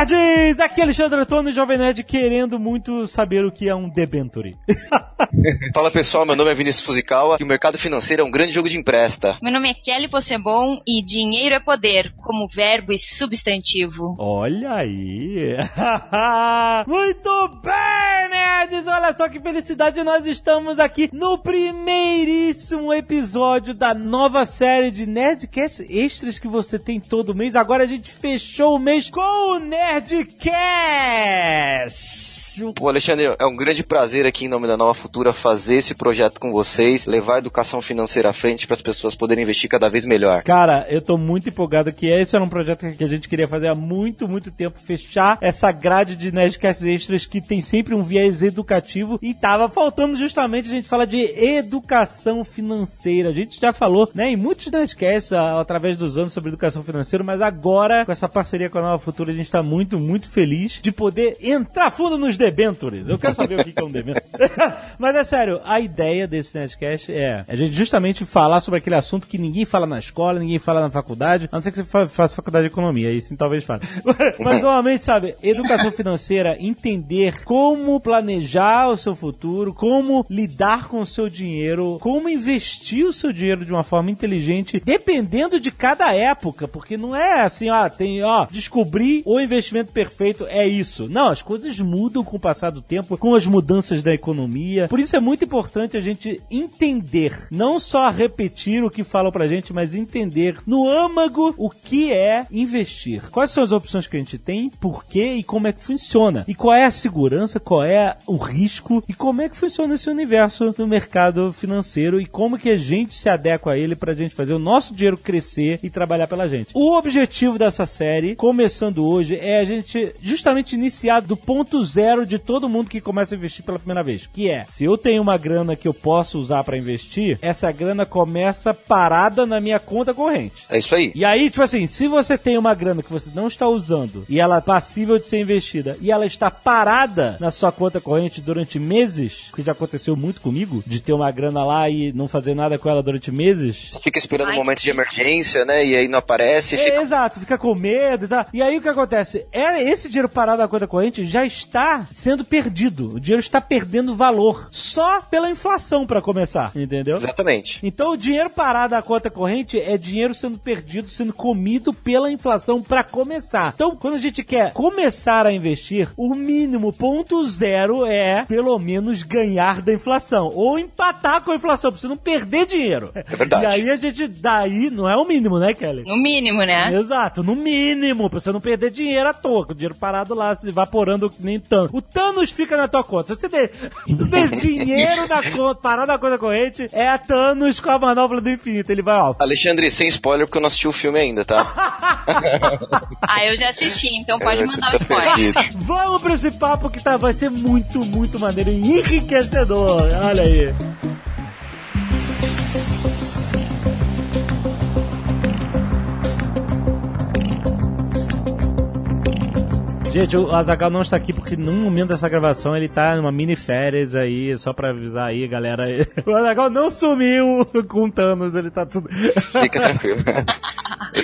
nerds! Aqui é Alexandre Antônio, Jovem Nerd, querendo muito saber o que é um debenture. Fala pessoal, meu nome é Vinícius Fuzikawa e o mercado financeiro é um grande jogo de empresta. Meu nome é Kelly Possebon e dinheiro é poder, como verbo e substantivo. Olha aí! muito bem, nerds! Olha só que felicidade, nós estamos aqui no primeiríssimo episódio da nova série de Nerdcast Extras que você tem todo mês. Agora a gente fechou o mês com o Nerdcast! Pô, Alexandre, é um grande prazer aqui em nome da Nova Futura fazer esse projeto com vocês, levar a educação financeira à frente para as pessoas poderem investir cada vez melhor. Cara, eu tô muito empolgado que esse era um projeto que a gente queria fazer há muito, muito tempo, fechar essa grade de Nerdcast Extras que tem sempre um viés educativo e tava faltando justamente a gente falar de educação financeira. A gente já falou, né, em muitos Nerdcasts através dos anos sobre educação financeira, mas agora com essa parceria com a Nova Futura a gente tá muito, muito feliz de poder entrar fundo nos debentures. Eu quero saber o que é um debenture. Mas é sério, a ideia desse Nerdcast é a gente justamente falar sobre aquele assunto que ninguém fala na escola, ninguém fala na faculdade, a não ser que você faça faculdade de economia, aí sim talvez fale. Mas normalmente, sabe, educação financeira, entender como planejar o seu futuro, como lidar com o seu dinheiro, como investir o seu dinheiro de uma forma inteligente, dependendo de cada época, porque não é assim, ó, tem, ó, descobrir o investimento perfeito é isso. Não, as coisas mudam com o passar do tempo, com as mudanças da economia. Por isso é muito importante a gente entender, não só repetir o que falam pra gente, mas entender no âmago o que é investir. Quais são as opções que a gente tem, por quê e como é que funciona. E qual é a segurança, qual é o risco e como é que funciona esse universo do mercado financeiro e como que a gente se adequa a ele pra gente fazer o nosso dinheiro crescer e trabalhar pela gente. O objetivo dessa série, começando hoje, é a gente justamente iniciar do ponto zero de todo mundo que começa a investir pela primeira vez, que é, se eu tenho uma grana que eu posso usar para investir, essa grana começa parada na minha conta corrente. É isso aí. E aí, tipo assim, se você tem uma grana que você não está usando e ela é passível de ser investida e ela está parada na sua conta corrente durante meses, que já aconteceu muito comigo, de ter uma grana lá e não fazer nada com ela durante meses. Você fica esperando um momento de emergência, né? E aí não aparece, É, fica exato, fica com medo e tal. E aí o que acontece? É, esse dinheiro parado na conta corrente já está sendo perdido. O dinheiro está perdendo valor só pela inflação para começar, entendeu? Exatamente. Então o dinheiro parado na conta corrente é dinheiro sendo perdido, sendo comido pela inflação para começar. Então, quando a gente quer começar a investir, o mínimo ponto zero é pelo menos ganhar da inflação ou empatar com a inflação, pra você não perder dinheiro. É verdade. E aí a gente daí não é o mínimo, né, Kelly? No mínimo, né? Exato, no mínimo, pra você não perder dinheiro à toa, com o dinheiro parado lá, se evaporando nem Thanos. O Thanos fica na tua conta. Se você tem, tem dinheiro na conta, parado na conta corrente, é a Thanos com a manobra do infinito. Ele vai, ó. Alexandre, sem spoiler, porque eu não assisti o filme ainda, tá? Ah, eu já assisti, então pode Eu- mandar tá o spoiler. Vamos pra esse papo que tá, vai ser muito, muito maneiro e enriquecedor. Olha aí. Gente, o Azagal não está aqui porque no momento dessa gravação ele tá numa mini férias aí, só pra avisar aí, galera. O Azagal não sumiu com Thanos, ele tá tudo. Fica tranquilo.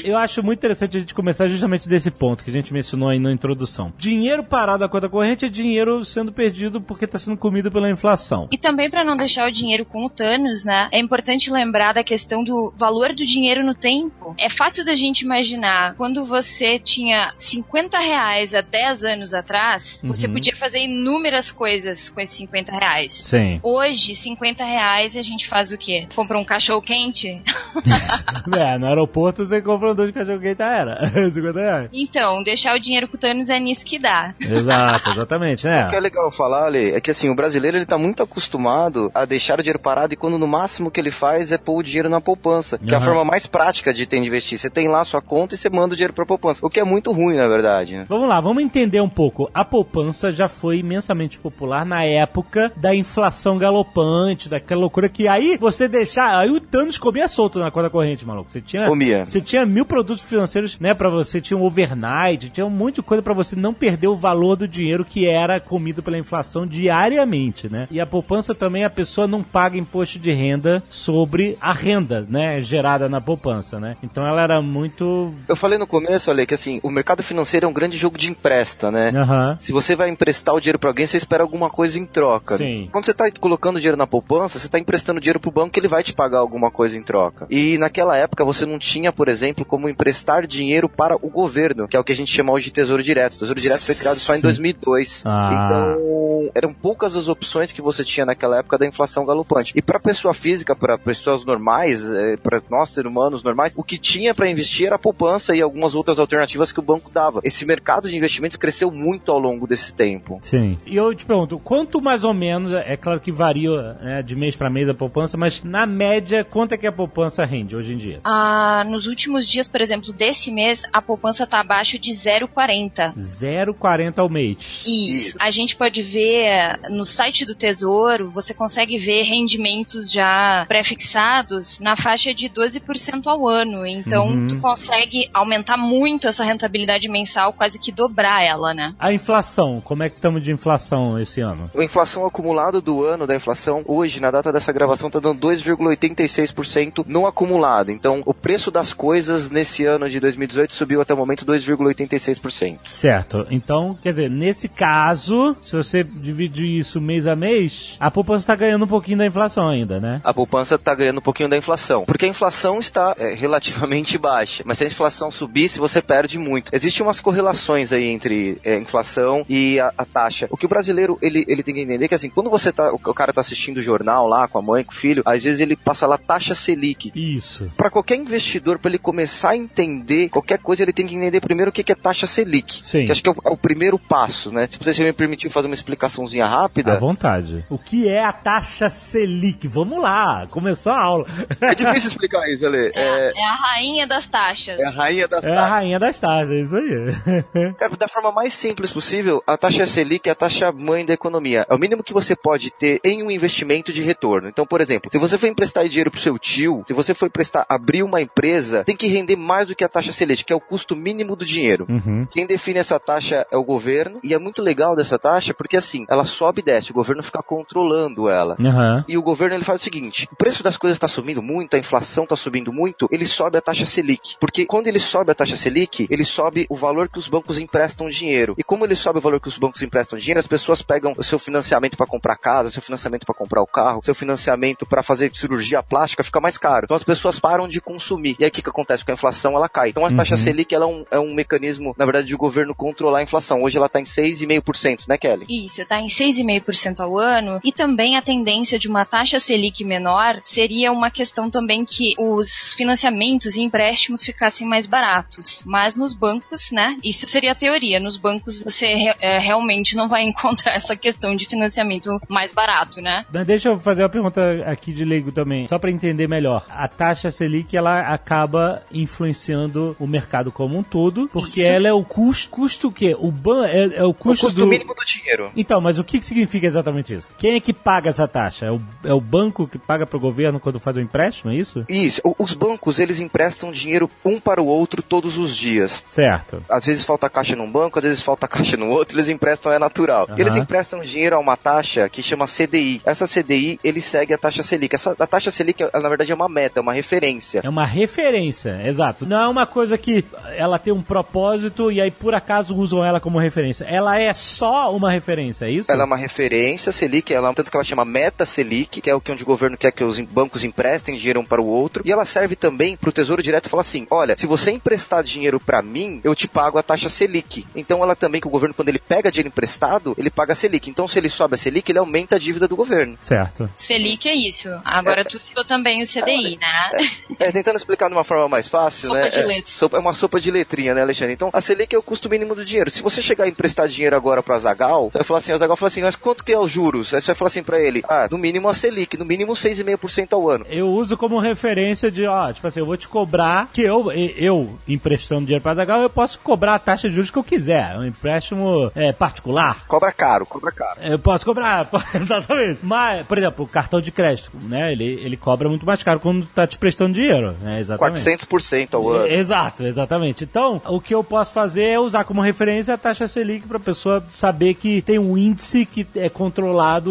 Eu acho muito interessante a gente começar justamente desse ponto que a gente mencionou aí na introdução. Dinheiro parado na conta corrente é dinheiro sendo perdido porque está sendo comido pela inflação. E também para não deixar o dinheiro com o Thanos, né? É importante lembrar da questão do valor do dinheiro no tempo. É fácil da gente imaginar quando você tinha 50 reais 10 anos atrás, você Uhum. podia fazer inúmeras coisas com esses 50 reais. Sim. Hoje, 50 reais a gente faz o quê? Compra um cachorro quente? é, no aeroporto você compra um dois cachorro quente já era. 50 reais. Então, deixar o dinheiro com o Thanos é nisso que dá. Exato, exatamente, O que é né? legal falar, Ale, é que assim, o brasileiro ele tá muito acostumado a deixar o dinheiro parado e quando no máximo que ele faz é pôr o dinheiro na poupança, que é a forma mais prática de ter de investir. Você tem lá a sua conta e você manda o dinheiro pra poupança, o que é muito ruim, na verdade, né? Vamos lá, vamos entender um pouco. A poupança já foi imensamente popular na época da inflação galopante, daquela loucura que aí você deixar. Aí o Thanos comia solto na conta corrente, maluco. Você tinha. Comia. Você tinha mil produtos financeiros, né, para você, tinha um overnight, tinha um monte de coisa para você não perder o valor do dinheiro que era comido pela inflação diariamente, né? E a poupança também a pessoa não paga imposto de renda sobre a renda, né, gerada na poupança, né? Então ela era muito Eu falei no começo, Ale, que assim, o mercado financeiro é um grande jogo de empresta, né? Aham. Se você vai emprestar o dinheiro pra alguém, você espera alguma coisa em troca. Sim. Quando você tá colocando dinheiro na poupança, você tá emprestando dinheiro pro banco que ele vai te pagar alguma coisa em troca. E naquela época você não tinha, por exemplo, como emprestar dinheiro para o governo, que é o que a gente chama hoje de Tesouro Direto. Tesouro Direto foi criado só em Sim. 2002. Ah. Então, eram poucas as opções que você tinha naquela época da inflação galopante. E para pessoa física, para pessoas normais, para nós seres humanos normais, o que tinha para investir era a poupança e algumas outras alternativas que o banco dava. Esse mercado de investimentos cresceu muito ao longo desse tempo. Sim. E eu te pergunto, quanto mais ou menos, é claro que varia né, de mês para mês a poupança, mas na média, quanto é que a poupança rende hoje em dia? Ah, nos últimos dias, por exemplo, desse mês, a poupança está abaixo de 0,40. 0,40 ao mês. Isso. A gente pode ver no site do Tesouro, você consegue ver rendimentos já pré-fixados na faixa de 12% ao ano. Então, Uhum. tu consegue aumentar muito essa rentabilidade mensal, quase que dobrar ela, né? A inflação, como é que estamos de inflação esse ano? A inflação acumulada do ano da inflação, hoje, na data dessa gravação, tá dando 2,86% no acumulado. Então, o preço das coisas nesse ano de 2018 subiu até o momento 2,86%. Certo. Então, quer dizer, nesse caso, se você dividir isso mês a mês, a poupança está ganhando um pouquinho da inflação ainda, né? A poupança está ganhando um pouquinho da inflação. Porque a inflação está é, relativamente baixa. Mas se a inflação subisse, você perde muito. Existem umas correlações aí entre é, inflação e a, a taxa. O que o brasileiro ele, ele tem que entender é que assim, quando você tá. O, o cara tá assistindo o jornal lá com a mãe, com o filho, às vezes ele passa lá taxa Selic. Isso. Para qualquer investidor, para ele começar a entender qualquer coisa, ele tem que entender primeiro o que que é taxa Selic. Sim. Que acho que é o, é o primeiro passo, né? Se você me permitir fazer uma explicaçãozinha rápida. À vontade. O que é a taxa Selic? Vamos lá, começou a aula. É difícil explicar isso, Ale. É, É, é a rainha das taxas. é a rainha das É a taxas. rainha das taxas, é isso aí. Cara, da forma mais simples possível, a taxa Selic é a taxa mãe da economia. É o mínimo que você pode ter em um investimento de retorno. Então, por exemplo, se você for emprestar dinheiro pro seu tio, se você for emprestar, abrir uma empresa, tem que render mais do que a taxa Selic, que é o custo mínimo do dinheiro. Uhum. Quem define essa taxa é o governo, e é muito legal dessa taxa porque assim, ela sobe e desce, o governo fica controlando ela. Aham. E o governo ele faz o seguinte: o preço das coisas está subindo muito, a inflação está subindo muito, ele sobe a taxa Selic. Porque quando ele sobe a taxa Selic, ele sobe o valor que os bancos emprestam dinheiro. E como ele sobe o valor que os bancos emprestam dinheiro, as pessoas pegam o seu financiamento para comprar casa, seu financiamento para comprar o carro, seu financiamento para fazer cirurgia plástica fica mais caro. Então as pessoas param de consumir. E aí o que, que acontece com a inflação? Ela cai. Então a taxa Uhum. Selic ela é, um, é um mecanismo, na verdade, de o governo controlar a inflação. Hoje ela está em 6,5%, né, Kelly? Isso, está em 6,5% ao ano. E também a tendência de uma taxa Selic menor seria uma questão também que os financiamentos e empréstimos ficassem mais baratos. Mas nos bancos, né? Isso seria a teoria. Nos bancos você re- é, realmente não vai encontrar essa questão de financiamento mais barato, né? Mas deixa eu fazer uma pergunta aqui de leigo também, só para entender melhor. A taxa Selic ela acaba influenciando o mercado como um todo, porque Isso. ela é o custo, custo o quê? O ban é, é o O custo, custo do mínimo do dinheiro. Então, mas o que que significa exatamente isso? Quem é que paga essa taxa? É o, é o banco que paga pro governo quando faz o empréstimo, é isso? Isso. O- Os bancos, eles emprestam dinheiro um para o outro todos os dias. Certo. Às vezes falta caixa num banco, às vezes falta caixa no outro, eles emprestam, é natural. E eles emprestam dinheiro a uma taxa que chama CDI. Essa CDI, ele segue a taxa Selic. Essa, a taxa Selic, na verdade, é uma meta, é uma referência. É uma referência, exato. Não é uma coisa que ela tem um propósito e aí por acaso usam ela como referência. Ela é só uma referência, é isso? Ela é uma referência, Selic, ela, tanto que ela chama Meta Selic, que é o que onde o governo quer que os bancos emprestem dinheiro um para o outro. E ela serve também para o Tesouro Direto falar assim: olha, se você emprestar dinheiro para mim, eu te pago a taxa Selic. Então ela também, que o governo, quando ele pega dinheiro emprestado, ele paga a Selic. Então se ele sobe a Selic, ele aumenta a dívida do governo. Certo. Selic é isso. Agora tu citou também o CDI, né? É, tentando explicar de uma forma mais fácil, Sopa né? de é, sopa- é uma sopa de letrinha, né, Alexandre? Então, a Selic é o custo mínimo do dinheiro. Se você chegar a emprestar dinheiro agora para Zagal, você vai falar assim, o Zagal fala assim, mas quanto que é os juros? Aí você vai falar assim pra ele, ah, no mínimo a Selic, no mínimo 6,5% ao ano. Eu uso como referência de, ó, tipo assim, eu vou te cobrar que eu, eu emprestando dinheiro pra Zagal, eu posso cobrar a taxa de juros que eu quiser. Um empréstimo é, particular. Cobra caro, cobra caro. Eu posso cobrar, exatamente. Mas, por exemplo, o cartão de crédito, né? Ele, ele cobra muito mais caro quando tá te prestando dinheiro, né? Exatamente. 400% ao ano. Exato, exatamente. Então, o que eu posso fazer é usar como referência a taxa Selic para a pessoa saber que tem um índice que é controlado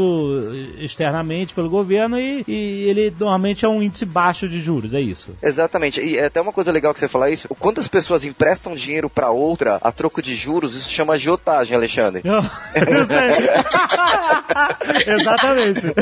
externamente pelo governo e, e, ele normalmente é um índice baixo de juros, é isso. Exatamente. E é até uma coisa legal que você falar isso. Quantas pessoas emprestam dinheiro para outra a troco de juros, isso chama agiotagem, Alexandre. Exatamente.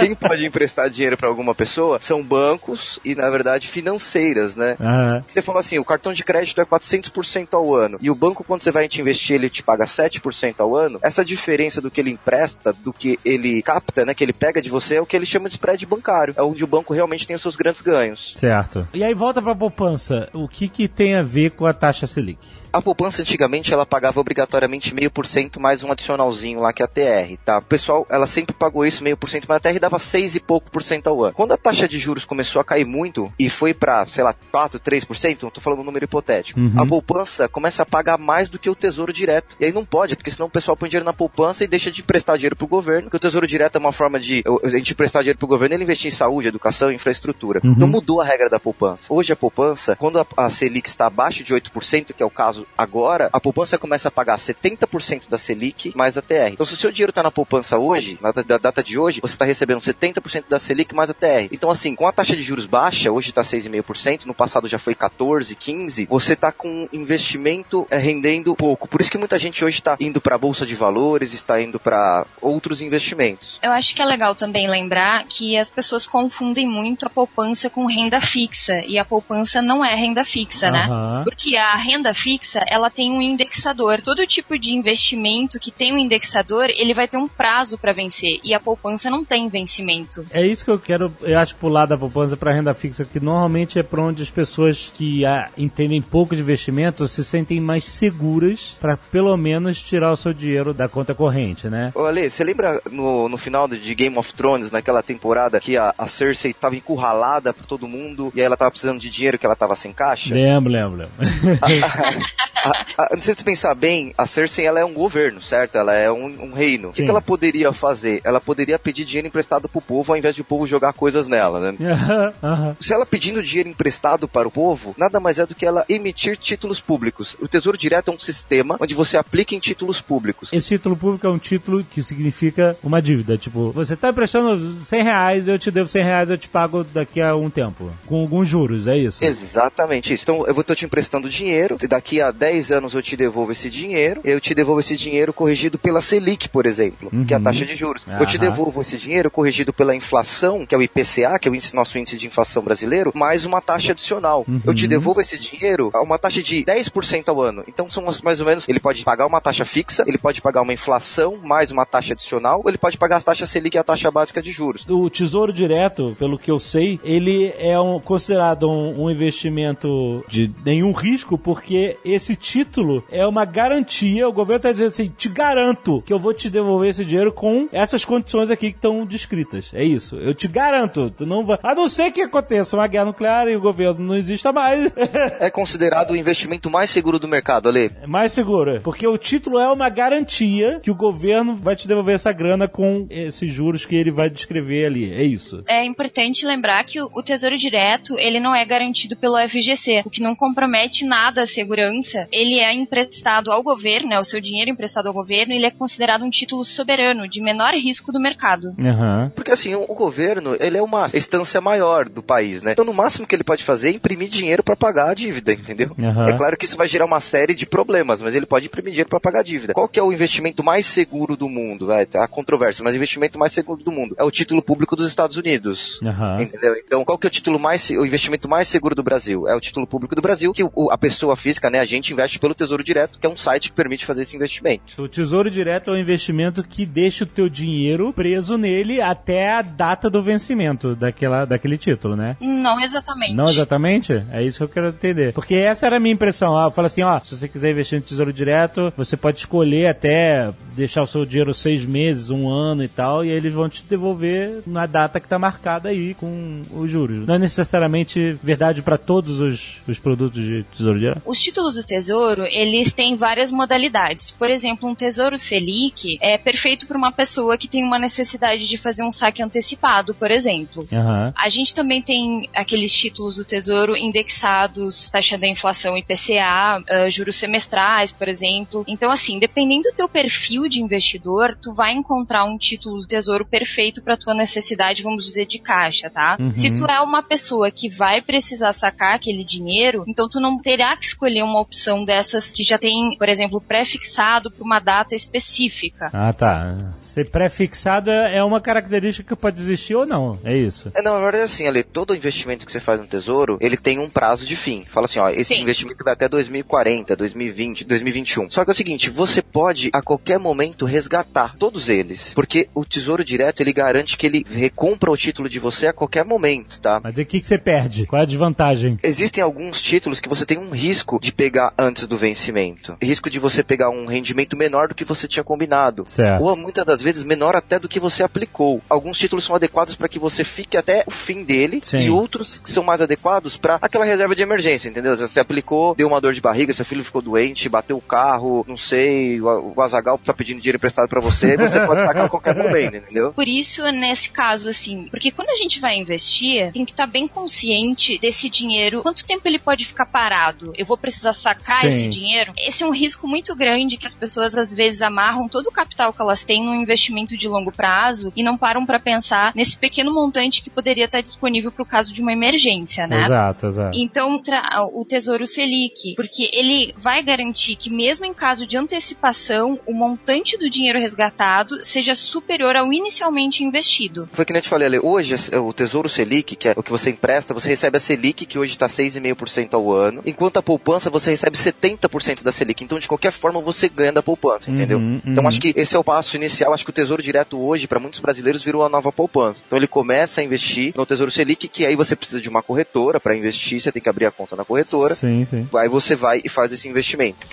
Quem pode emprestar dinheiro para alguma pessoa são bancos e, na verdade, financeiras, né? Uhum. Você falou assim, o cartão de crédito é 400% ao ano e o banco, quando você vai te investir, ele te paga 7% ao ano. Essa diferença do que ele empresta, do que ele capta, né, que ele pega de você, é o que ele chama de spread bancário. É onde o banco realmente tem os seus grandes ganhos. Certo. E aí volta para a poupança. O que, que tem a ver com a taxa Selic? A poupança antigamente ela pagava obrigatoriamente meio por cento mais um adicionalzinho lá que é a TR, tá? O pessoal, ela sempre pagou isso meio por cento, mas a TR dava seis e pouco por cento ao ano. Quando a taxa de juros começou a cair muito e foi para, sei lá, 4, 3%, não tô falando um número hipotético. Uhum. A poupança começa a pagar mais do que o tesouro direto. E aí não pode, porque senão o pessoal põe dinheiro na poupança e deixa de prestar dinheiro pro governo, porque o tesouro direto é uma forma de a gente prestar dinheiro pro governo e ele investir em saúde, educação, infraestrutura. Uhum. Então mudou a regra da poupança. Hoje a poupança, quando a, a Selic está abaixo de 8%, que é o caso agora, a poupança começa a pagar 70% da Selic mais a TR. Então, se o seu dinheiro está na poupança hoje, na data, data de hoje, você está recebendo 70% da Selic mais a TR. Então, assim, com a taxa de juros baixa, hoje está 6,5%, no passado já foi 14, 15, você está com investimento é, rendendo pouco. Por isso que muita gente hoje está indo para a bolsa de valores, está indo para outros investimentos. Eu acho que é legal também lembrar que as pessoas confundem muito a poupança com renda fixa e a poupança não é renda fixa, né? Aham. Porque a renda fixa, ela tem um indexador. Todo tipo de investimento que tem um indexador, ele vai ter um prazo para vencer. E a poupança não tem vencimento. É isso que eu quero, eu acho, pular da poupança para renda fixa, que normalmente é para onde as pessoas que ah, entendem pouco de investimento se sentem mais seguras para pelo menos tirar o seu dinheiro da conta corrente, né? Ô Ale, você lembra no, no final de Game of Thrones, naquela temporada, que a, a Cersei tava encurralada por todo mundo e aí ela tava precisando de dinheiro que ela tava sem caixa? Lembro, lembro, lembro. a, a, se você pensar bem, a Cersei ela é um governo, certo? Ela é um, um reino. O que, Sim. ela poderia fazer? Ela poderia pedir dinheiro emprestado pro povo ao invés de o povo jogar coisas nela, né? Aham. Se ela pedindo dinheiro emprestado para o povo, nada mais é do que ela emitir títulos públicos. O Tesouro Direto é um sistema onde você aplica em títulos públicos. Esse título público é um título que significa uma dívida. Tipo, você tá emprestando 100 reais, eu te devo 100 reais, eu te pago daqui a um tempo. Com alguns juros, é isso? Exatamente isso. Então eu vou tô te emprestando dinheiro, e daqui a 10 anos eu te devolvo esse dinheiro, eu te devolvo esse dinheiro corrigido pela Selic, por exemplo, que é a Uhum. taxa de juros. Eu te devolvo esse dinheiro corrigido pela inflação, que é o IPCA, que é o índice, nosso índice de inflação brasileiro, mais uma taxa adicional. Uhum. Eu te devolvo esse dinheiro a uma taxa de 10% ao ano. Então são mais ou menos, ele pode pagar uma taxa fixa, ele pode pagar uma inflação mais uma taxa adicional, ou ele pode pagar as taxas Selic e a taxa básica de juros. O Tesouro Direto, pelo que eu sei, ele é um- considerado um, um investimento de nenhum risco, porque esse título é uma garantia. O governo está dizendo assim: te garanto que eu vou te devolver esse dinheiro com essas condições aqui que estão descritas. É isso. Eu te garanto. Tu não vai. A não ser que aconteça uma guerra nuclear e o governo não exista mais. É considerado o investimento mais seguro do mercado, Ale. É mais seguro. Porque o título é uma garantia que o governo vai te devolver essa grana com esses juros que ele vai descrever ali. É isso. É importante lembrar que o o Tesouro Direto, ele não é garantido pelo FGC, o que não compromete nada a segurança. Ele é emprestado ao governo, é o seu dinheiro emprestado ao governo, ele é considerado um título soberano, de menor risco do mercado. Aham. Porque assim, o, o governo, ele é uma instância maior do país, né? Então, no máximo que ele pode fazer é imprimir dinheiro pra pagar a dívida, entendeu? Aham. É claro que isso vai gerar uma série de problemas, mas ele pode imprimir dinheiro pra pagar a dívida. Qual que é o investimento mais seguro do mundo? Vai, há controvérsia, mas o investimento mais seguro do mundo é o título público dos Estados Unidos. Aham. Entendeu? Então, qual que é o título mais, o investimento mais seguro do Brasil? É o título público do Brasil, que o- a pessoa física, né, a gente investe pelo Tesouro Direto, que é um site que permite fazer esse investimento. O Tesouro Direto é um investimento que deixa o teu dinheiro preso nele até a data do vencimento daquela, daquele título, né? Não exatamente. Não exatamente? É isso que eu quero entender. Porque essa era a minha impressão. Ah, eu falo assim, ó, se você quiser investir no Tesouro Direto, você pode escolher até deixar o seu dinheiro seis meses, um ano e tal, e aí eles vão te devolver na data que tá marcada aí com os juros. Não é necessariamente verdade para todos os, os produtos de Tesouro Direto? Os títulos do Tesouro, eles têm várias modalidades. Por exemplo, um Tesouro Selic é perfeito para uma pessoa que tem uma necessidade de fazer um saque antecipado, por exemplo. Aham. A gente também tem aqueles títulos do Tesouro indexados, taxa da inflação IPCA, ah, juros semestrais, por exemplo. Então, assim, dependendo do teu perfil de investidor, tu vai encontrar um título do Tesouro perfeito para tua necessidade, vamos dizer, de caixa, tá? Uhum. Se tu é uma pessoa que vai precisar sacar aquele dinheiro, então tu não terá que escolher uma opção dessas que já tem, por exemplo, pré-fixado para uma data específica. Ah, tá. Ser pré-fixado é uma característica que pode existir ou não. É isso. É, não, na verdade é assim, Ale, todo investimento que você faz no Tesouro, ele tem um prazo de fim. Fala assim, ó, esse Sim. investimento vai até 2040, 2020, 2021. Só que é o seguinte, você pode a qualquer momento resgatar todos eles, porque o Tesouro Direto, ele garante que ele recompra o título de você a qualquer momento, tá? Mas e o que, que você perde? Qual é a desvantagem? Existem alguns títulos que você tem um risco de pegar antes do vencimento. Risco de você pegar um rendimento menor do que você tinha combinado. Certo. Ou muitas das vezes menor até do que você aplicou. Alguns títulos são adequados para que você fique até o fim dele Sim. e outros que são mais adequados para aquela reserva de emergência, entendeu? Você aplicou, deu uma dor de barriga, seu filho ficou doente, bateu o carro, não sei, o o Azagal tá pedindo dinheiro emprestado para você, você pode sacar a qualquer momento, entendeu? Por isso, nesse caso, assim, porque quando a gente vai investir, tem que estar bem consciente desse dinheiro, quanto tempo ele pode ficar parado? Eu vou precisar sacar Sim. esse dinheiro? Esse é um risco muito grande que as pessoas às vezes amarram todo o capital que elas têm num investimento de longo prazo e não param para pensar nesse pequeno montante que poderia estar disponível para o caso de uma emergência, né? Exato, exato. Então, tra- o Tesouro Selic, porque ele vai garantir que mesmo em caso de antecipação, o montante do dinheiro resgatado seja superior ao inicialmente investido. Foi que nem eu te falei, Ale, hoje o Tesouro Selic, que é o que você empresta, você recebe a Selic, que hoje está 6,5% ao ano, enquanto a poupança você recebe 70% da Selic. Então, de qualquer forma, você ganha da poupança, entendeu? Uhum, Então, uhum. acho que esse é o passo inicial. Acho que o Tesouro Direto hoje, para muitos brasileiros, virou a nova poupança. Então, ele começa a investir no Tesouro Selic, que aí você precisa de uma corretora para investir, você tem que abrir a conta na corretora. Sim, sim. Aí você vai e faz esse investimento.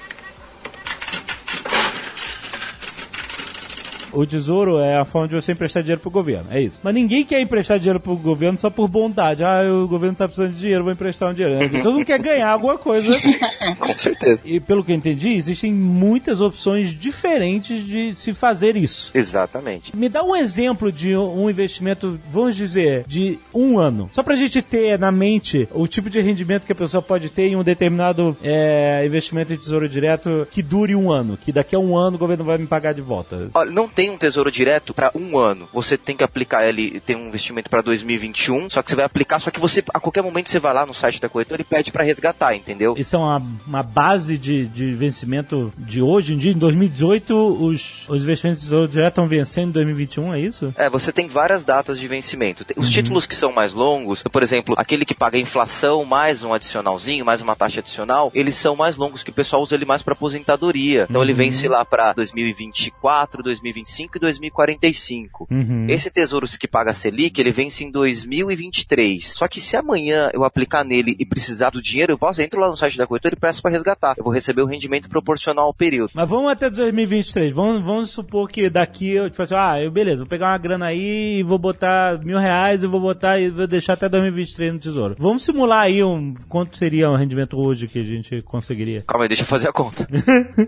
O tesouro é a forma de você emprestar dinheiro pro governo, é isso. Mas ninguém quer emprestar dinheiro pro governo só por bondade. Ah, o governo tá precisando de dinheiro, vou emprestar um dinheiro. Porque Todo mundo quer ganhar alguma coisa. Com certeza. E pelo que eu entendi, existem muitas opções diferentes de se fazer isso. Exatamente. Me dá um exemplo de um investimento, vamos dizer, de um ano. Só pra gente ter na mente o tipo de rendimento que a pessoa pode ter em um determinado é, investimento em tesouro direto que dure um ano. Que daqui a um ano o governo vai me pagar de volta. Olha, não tem um tesouro direto para um ano. Você tem que aplicar ele, tem um investimento para 2021, só que você vai aplicar, só que você, a ququer momento você vai lá no site da corretora e pede para resgatar, entendeu? Isso é uma, uma base de, de vencimento de hoje em dia. Em 2018, os, os investimentos de tesouro direto estão vencendo em 2021, é isso? É, você tem várias datas de vencimento. Tem- Os títulos que são mais longos, por exemplo, aquele que paga inflação mais um adicionalzinho, mais uma taxa adicional, eles são mais longos, que o pessoal usa ele mais para aposentadoria. Então ele vence lá para 2024, 2025 e 2045. Uhum. Esse tesouro que paga Selic, ele vence em 2023. Só que se amanhã eu aplicar nele e precisar do dinheiro, eu posso, entro lá no site da corretora e peço para resgatar. Eu vou receber o rendimento proporcional ao período. Mas vamos até 2023. Vamos, vamos supor que daqui eu tipo assim, ah, eu beleza, vou pegar uma grana aí e vou botar mil reais e vou botar e vou deixar até 2023 no tesouro. Vamos simular aí um quanto seria um rendimento hoje que a gente conseguiria. Calma aí, deixa eu fazer a conta.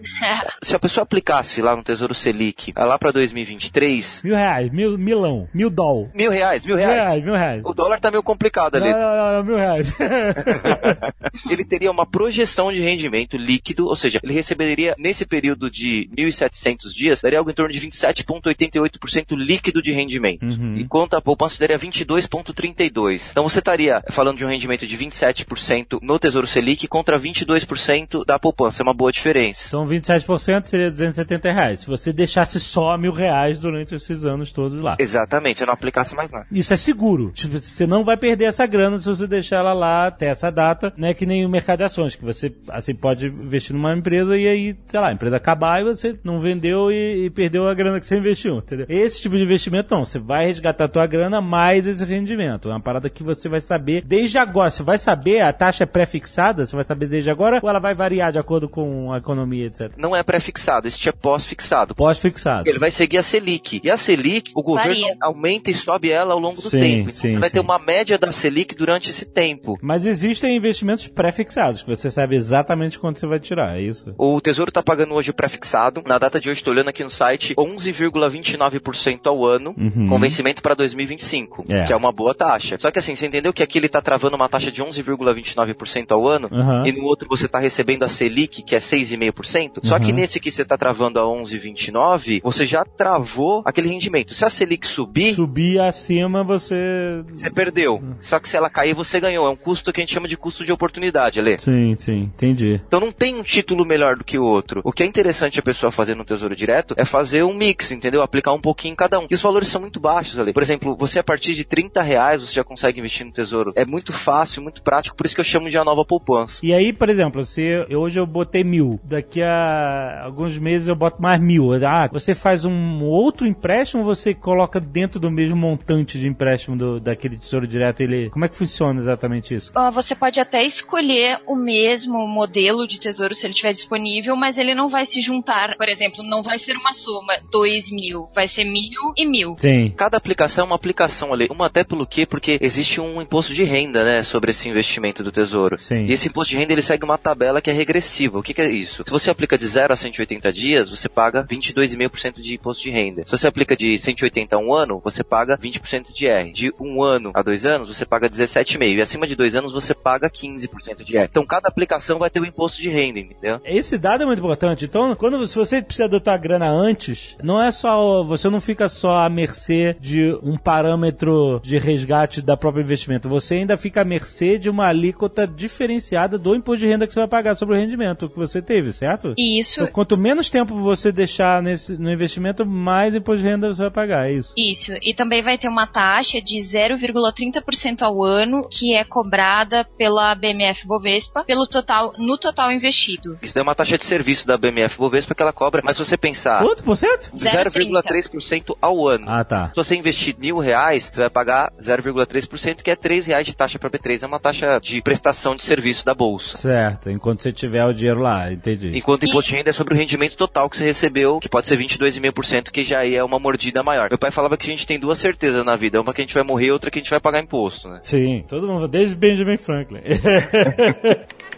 se a pessoa aplicasse lá no Tesouro Selic, lá para 2023, Mil reais, mil, milão, mil doll. mil reais, mil Mil reais. reais, mil reais. O dólar tá meio complicado ali. Não, não, não, não, mil reais. ele teria uma projeção de rendimento líquido, ou seja, ele receberia nesse período de 1.700 dias, daria algo em torno de 27,88% líquido de rendimento. Uhum. Enquanto a poupança daria 22,32%. Então você estaria falando de um rendimento de 27% no Tesouro Selic contra 22% da poupança. É uma boa diferença. Então 27% seria 270 reais. Se você deixasse só só mil reais durante esses anos todos lá. Exatamente, você não aplicasse mais nada. Isso é seguro. Tipo, você não vai perder essa grana se você deixar ela lá até essa data, né? Que nem o mercado de ações, que você, assim, pode investir numa empresa e aí, sei lá, a empresa acabar e você não vendeu e, e perdeu a grana que você investiu, entendeu? Esse tipo de investimento não. Você vai resgatar a tua grana mais esse rendimento. É uma parada que você vai saber desde agora. Você vai saber, a taxa é pré-fixada, você vai saber desde agora ou ela vai variar de acordo com a economia, etc? Não é pré-fixado, esse é pós-fixado. Pós-fixado. Ele vai seguir a Selic. E a Selic, o governo Varia. aumenta e sobe ela ao longo do Sim, tempo. Então sim, você vai ter sim. uma média da Selic durante esse tempo. Mas existem investimentos pré-fixados, que você sabe exatamente quanto você vai tirar, é isso? O Tesouro está pagando hoje o pré-fixado. Na data de hoje, estou olhando aqui no site, 11,29% ao ano, Uhum. com vencimento para 2025, É. que é uma boa taxa. Só que assim, você entendeu que aqui ele está travando uma taxa de 11,29% ao ano? Aham. E no outro você está recebendo a Selic, que é 6,5%. Só que Uhum. nesse que você está travando a 11,29, você já travou aquele rendimento. Se a Selic subir, Subir acima, você. você perdeu. Só que se ela cair, você ganhou. É um custo que a gente chama de custo de oportunidade, Ale. Sim, sim, entendi. Então não tem um título melhor do que o outro. O que é interessante a pessoa fazer no Tesouro Direto é fazer um mix, entendeu? Aplicar um pouquinho em cada um. E os valores são muito baixos ali. Por exemplo, você a partir de 30 reais você já consegue investir no Tesouro. É muito fácil, muito prático, por isso que eu chamo de a nova poupança. E aí, por exemplo, se hoje eu botei mil, daqui a alguns meses eu boto mais mil. Ah, você faz um outro empréstimo ou você coloca dentro do mesmo montante de empréstimo do, daquele tesouro direto? Ele, como é que funciona exatamente isso? Você pode até escolher o mesmo modelo de tesouro se ele estiver disponível, mas ele não vai se juntar. Por exemplo, não vai ser uma soma 2 mil, vai ser mil e mil. Sim. Cada aplicação é uma aplicação ali. Uma até pelo quê? Porque existe um imposto de renda, né, sobre esse investimento do Tesouro. Sim. E esse imposto de renda ele segue uma tabela que é regressiva. O que, que é isso? Se você aplica de 0 a 180 dias, você paga 22,5% de imposto de renda. Se você aplica de 180 a um ano, você paga 20% de R. De um ano a dois anos, você paga 17,5%. E acima de dois anos, você paga 15% de R. Então cada aplicação vai ter um imposto de renda, entendeu? Esse dado é muito importante. Então, quando se você precisa da tua grana antes, não é só você não fica só à mercê de um parâmetro de resgate da própria investimento. Você ainda fica à mercê de uma alíquota diferenciada do imposto de renda que você vai pagar sobre o rendimento que você teve, certo? Isso, Então, quanto menos tempo você deixar nesse, no investimento, mais imposto de renda você vai pagar, é isso. isso. E também vai ter uma taxa de 0,30% ao ano que é cobrada pela BMF Bovespa pelo total no total investido. Isso daí é uma taxa de serviço da BMF Bovespa que ela cobra, mas se você pensar Quanto por cento? 0,3% ao ano. Ah, tá. Se você investir mil reais, você vai pagar 0,3%, que é 3 reais de taxa para B3. É uma taxa de prestação de serviço da Bolsa. Certo, enquanto você tiver o dinheiro lá, entendi. Enquanto o imposto de renda é sobre o rendimento total que você recebeu, que pode ser 22,5%, que já é uma mordida maior. Meu pai falava que a gente tem duas certezas na vida. Uma que a gente vai morrer, outra que a gente vai pagar imposto, né? Sim, todo mundo, desde Benjamin Franklin.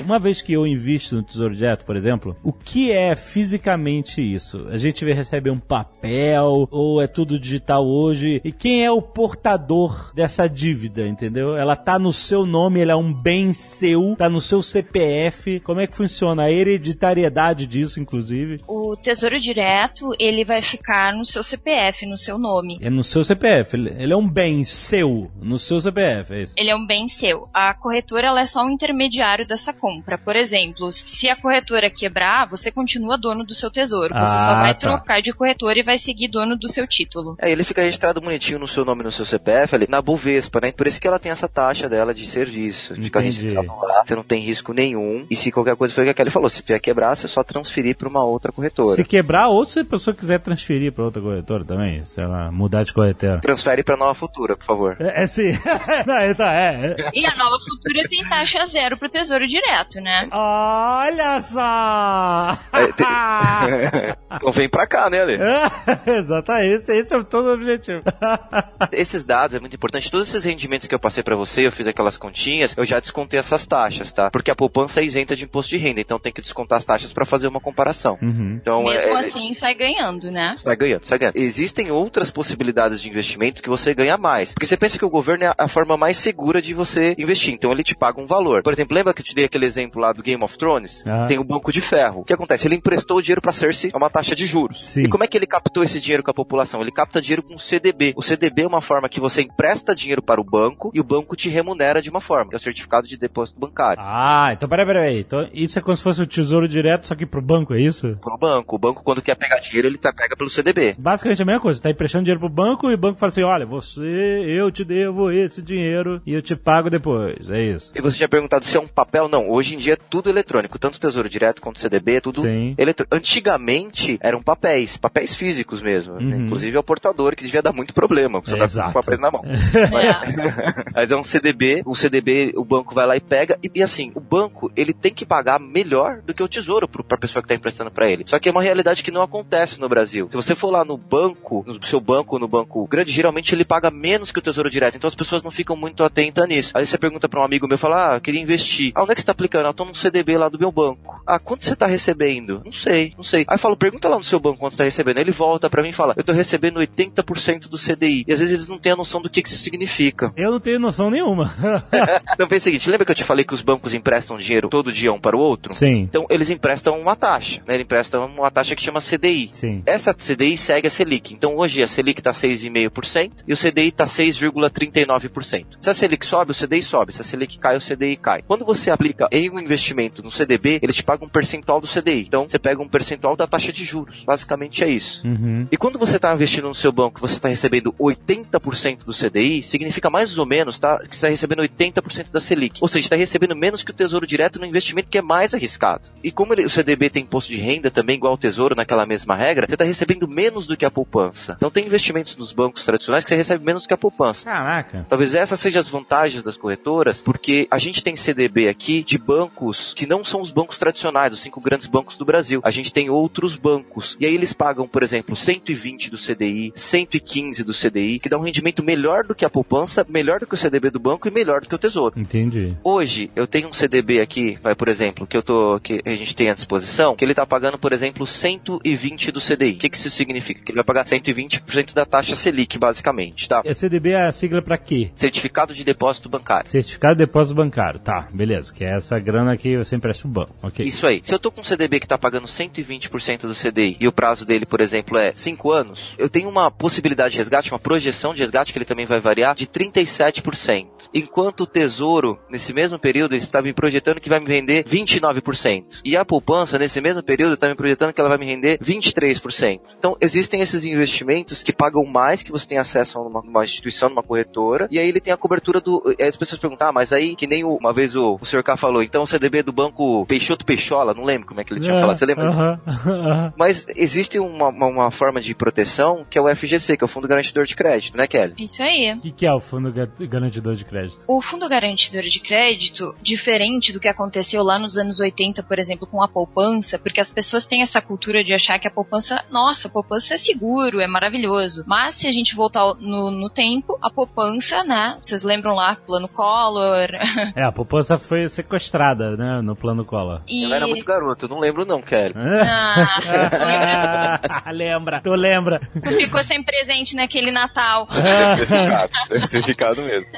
Uma vez que eu invisto no Tesouro Direto, por exemplo, o que é fisicamente isso? A gente recebe um papel ou é tudo digital hoje? E quem é o portador dessa dívida, entendeu? Ela tá no seu nome, ela é um bem seu, tá no seu CPF. Como é que funciona a hereditariedade disso, inclusive? O Tesouro Direto, ele vai ficar no seu CPF, no seu nome. É no seu CPF, ele é um bem seu, no seu CPF, é isso. Ele é um bem seu. A corretora ela é só um intermediário dessa compra. Por exemplo, se a corretora quebrar, você continua dono do seu tesouro. Você Ah, só vai tá. trocar de corretora e vai seguir dono do seu título. Aí ele fica registrado bonitinho no seu nome e no seu CPF ali, na Bovespa, né? Por isso que ela tem essa taxa dela de serviço. Fica Entendi. registrado lá, você não tem risco nenhum. E se qualquer coisa foi o que a Kelly falou, se vier quebrar, você só transferir para uma outra corretora. Se quebrar, ou se a pessoa quiser transferir para outra corretora também, sei lá, mudar de corretora. Transfere para Nova Futura, por favor. É, é sim. Não, tá, é. é. E a nova futura tem taxa zero pro Tesouro Direto, né? Olha só! É, tem- então vem pra cá, né, Ale? Exatamente, esse é todo o objetivo. Esses dados é muito importante. Todos esses rendimentos que eu passei pra você, eu fiz aquelas continhas, eu já descontei essas taxas, tá? Porque a poupança é isenta de imposto de renda, então tem que descontar as taxas pra fazer uma comparação. Uhum. Então, Mesmo é, assim, sai ganhando, né? Sai ganhando, sai ganhando. Existem outras possibilidades de investimentos que você ganha mais. Porque você pensa que o governo é a forma mais segura de você investir. Então ele te paga um valor. Por exemplo, lembra que eu te dei aquele exemplo lá do Game of Thrones, Ah. tem o Banco de Ferro. O que acontece? Ele emprestou o dinheiro pra Cersei a uma taxa de juros. Sim. E como é que ele captou esse dinheiro com a população? Ele capta dinheiro com o CDB. O CDB é uma forma que você empresta dinheiro para o banco e o banco te remunera de uma forma, que é o certificado de depósito bancário. Ah, então peraí, peraí. Então, isso é como se fosse o tesouro direto, só que pro banco, é isso? Para o banco. O banco, quando quer pegar dinheiro, ele tá- pega pelo CDB. Basicamente a mesma coisa, você tá emprestando dinheiro pro banco e o banco fala assim, olha, você, eu te devo esse dinheiro e eu te pago depois, é isso. E você tinha perguntado se é um papel? Não, hoje em dia é tudo eletrônico, tanto o Tesouro Direto quanto o CDB, é tudo Sim. eletrônico. Antigamente eram papéis, papéis físicos mesmo. né? Uhum. Inclusive é o portador que devia dar muito problema, você É, tá com papéis na mão. É. Mas é um CDB, o CDB o banco vai lá e pega, e, e assim, o banco ele tem que pagar melhor do que o tesouro pro, pra pessoa que tá emprestando pra ele. Só que é uma realidade que não acontece no Brasil. Se você for lá no banco, no seu banco, no banco grande, geralmente ele paga menos que o tesouro direto, então as pessoas não ficam muito atentas nisso. Aí você pergunta pra um amigo meu, fala, ah, queria investir. Ah, onde é que você tá aplicando? Ah, eu tô num CDB lá do meu banco. Ah, quanto você tá recebendo? Não sei, não sei. Aí eu falo, pergunta lá no seu banco quanto você tá recebendo. Aí ele volta pra mim e fala, eu tô recebendo 80% do CDI. E às vezes eles não têm a noção do que, que isso significa. Eu não tenho noção nenhuma. Então pensa o seguinte, lembra que eu te falei que os bancos emprestam dinheiro todo dia um para o outro? sim, Então eles emprestam uma taxa, né? Eles emprestam uma taxa que chama CDI. sim. Essa CDI segue a Selic. Então hoje a Selic está 6,5% e o CDI está 6,39%. Se a Selic sobe, o CDI sobe. Se a Selic cai, o CDI cai. Quando você aplica em um investimento no CDB, ele te paga um percentual do CDI. Então você pega um percentual da taxa de juros. Basicamente é isso. Uhum. E quando você está investindo no seu banco, você está recebendo 80% do CDI, significa mais ou menos tá, que você está recebendo 80% da Selic. Ou seja, está recebendo menos que o Tesouro Direto no investimento que é mais arriscado. E como ele- o CDB tem imposto de renda também, igual ao Tesouro, naquela mesma regra, você está recebendo menos do que a poupança. Então tem investimentos nos bancos tradicionais que você recebe menos do que a poupança. Caraca. Talvez essas sejam as vantagens das corretoras, porque a gente tem CDB aqui de bancos que não são os bancos tradicionais, os cinco grandes bancos do Brasil. A gente tem outros bancos. E aí eles pagam, por exemplo, 120 do CDI, 115 do CDI, que dá um rendimento melhor do que a poupança, melhor do que o CDB do banco e melhor do que o Tesouro. Entendi. Hoje, eu tenho um CDB aqui, vai, por exemplo, que eu tô, que a gente tem à disposição, que ele tá pagando, por exemplo, 120 do CDI. O que, que isso significa? Que ele vai pagar 120% da taxa Selic, basicamente, tá? A CDB é a sigla pra quê? Certificado de depósito bancário. Certificado de depósito bancário. Tá, beleza. Que é essa grana que você empresta o banco. Ok. Isso aí. Se eu tô com um CDB que tá pagando 120% do CDI e o prazo dele, por exemplo, é 5 anos, eu tenho uma possibilidade de resgate, uma projeção de resgate que ele também vai variar de 37%. Enquanto o Tesouro, nesse mesmo período, está me projetando que vai me render 29%. E a poupança, nesse mesmo período, está me projetando que ela vai me render 23%. Então, existem esses investimentos que pagam mais, que você tem acesso a uma, uma instituição, numa corretora, e aí ele tem a cobertura do... e aí as pessoas perguntam, ah, mas aí, que nem uma vez o, o senhor K falou, então o CDB do banco Peixoto Peixola, não lembro como é que ele tinha É, falado, você lembra? aham, aham. Mas existe uma, uma, uma forma de proteção que é o FGC, que é o Fundo Garantidor de Crédito, né, Kelly? Isso aí. O que, que é o fundo ga- garantidor de crédito? O fundo garantidor de crédito, diferente do que aconteceu lá nos anos 80, por exemplo, com a poupança, porque as pessoas têm essa cultura de achar que a poupança, nossa, a poupança é seguro, é maravilhoso. Mas se a gente voltar no, no tempo, a poupança, né? Vocês lembram lá, plano Collor. É, a poupança foi sequestrada, né, no plano Collor. e... Eu era muito garoto, eu não lembro não, Kelly. Ah, lembra? lembra, tu lembra. Ficou sem presente naquele Natal. Deve ter ficado, deve ter ficado mesmo.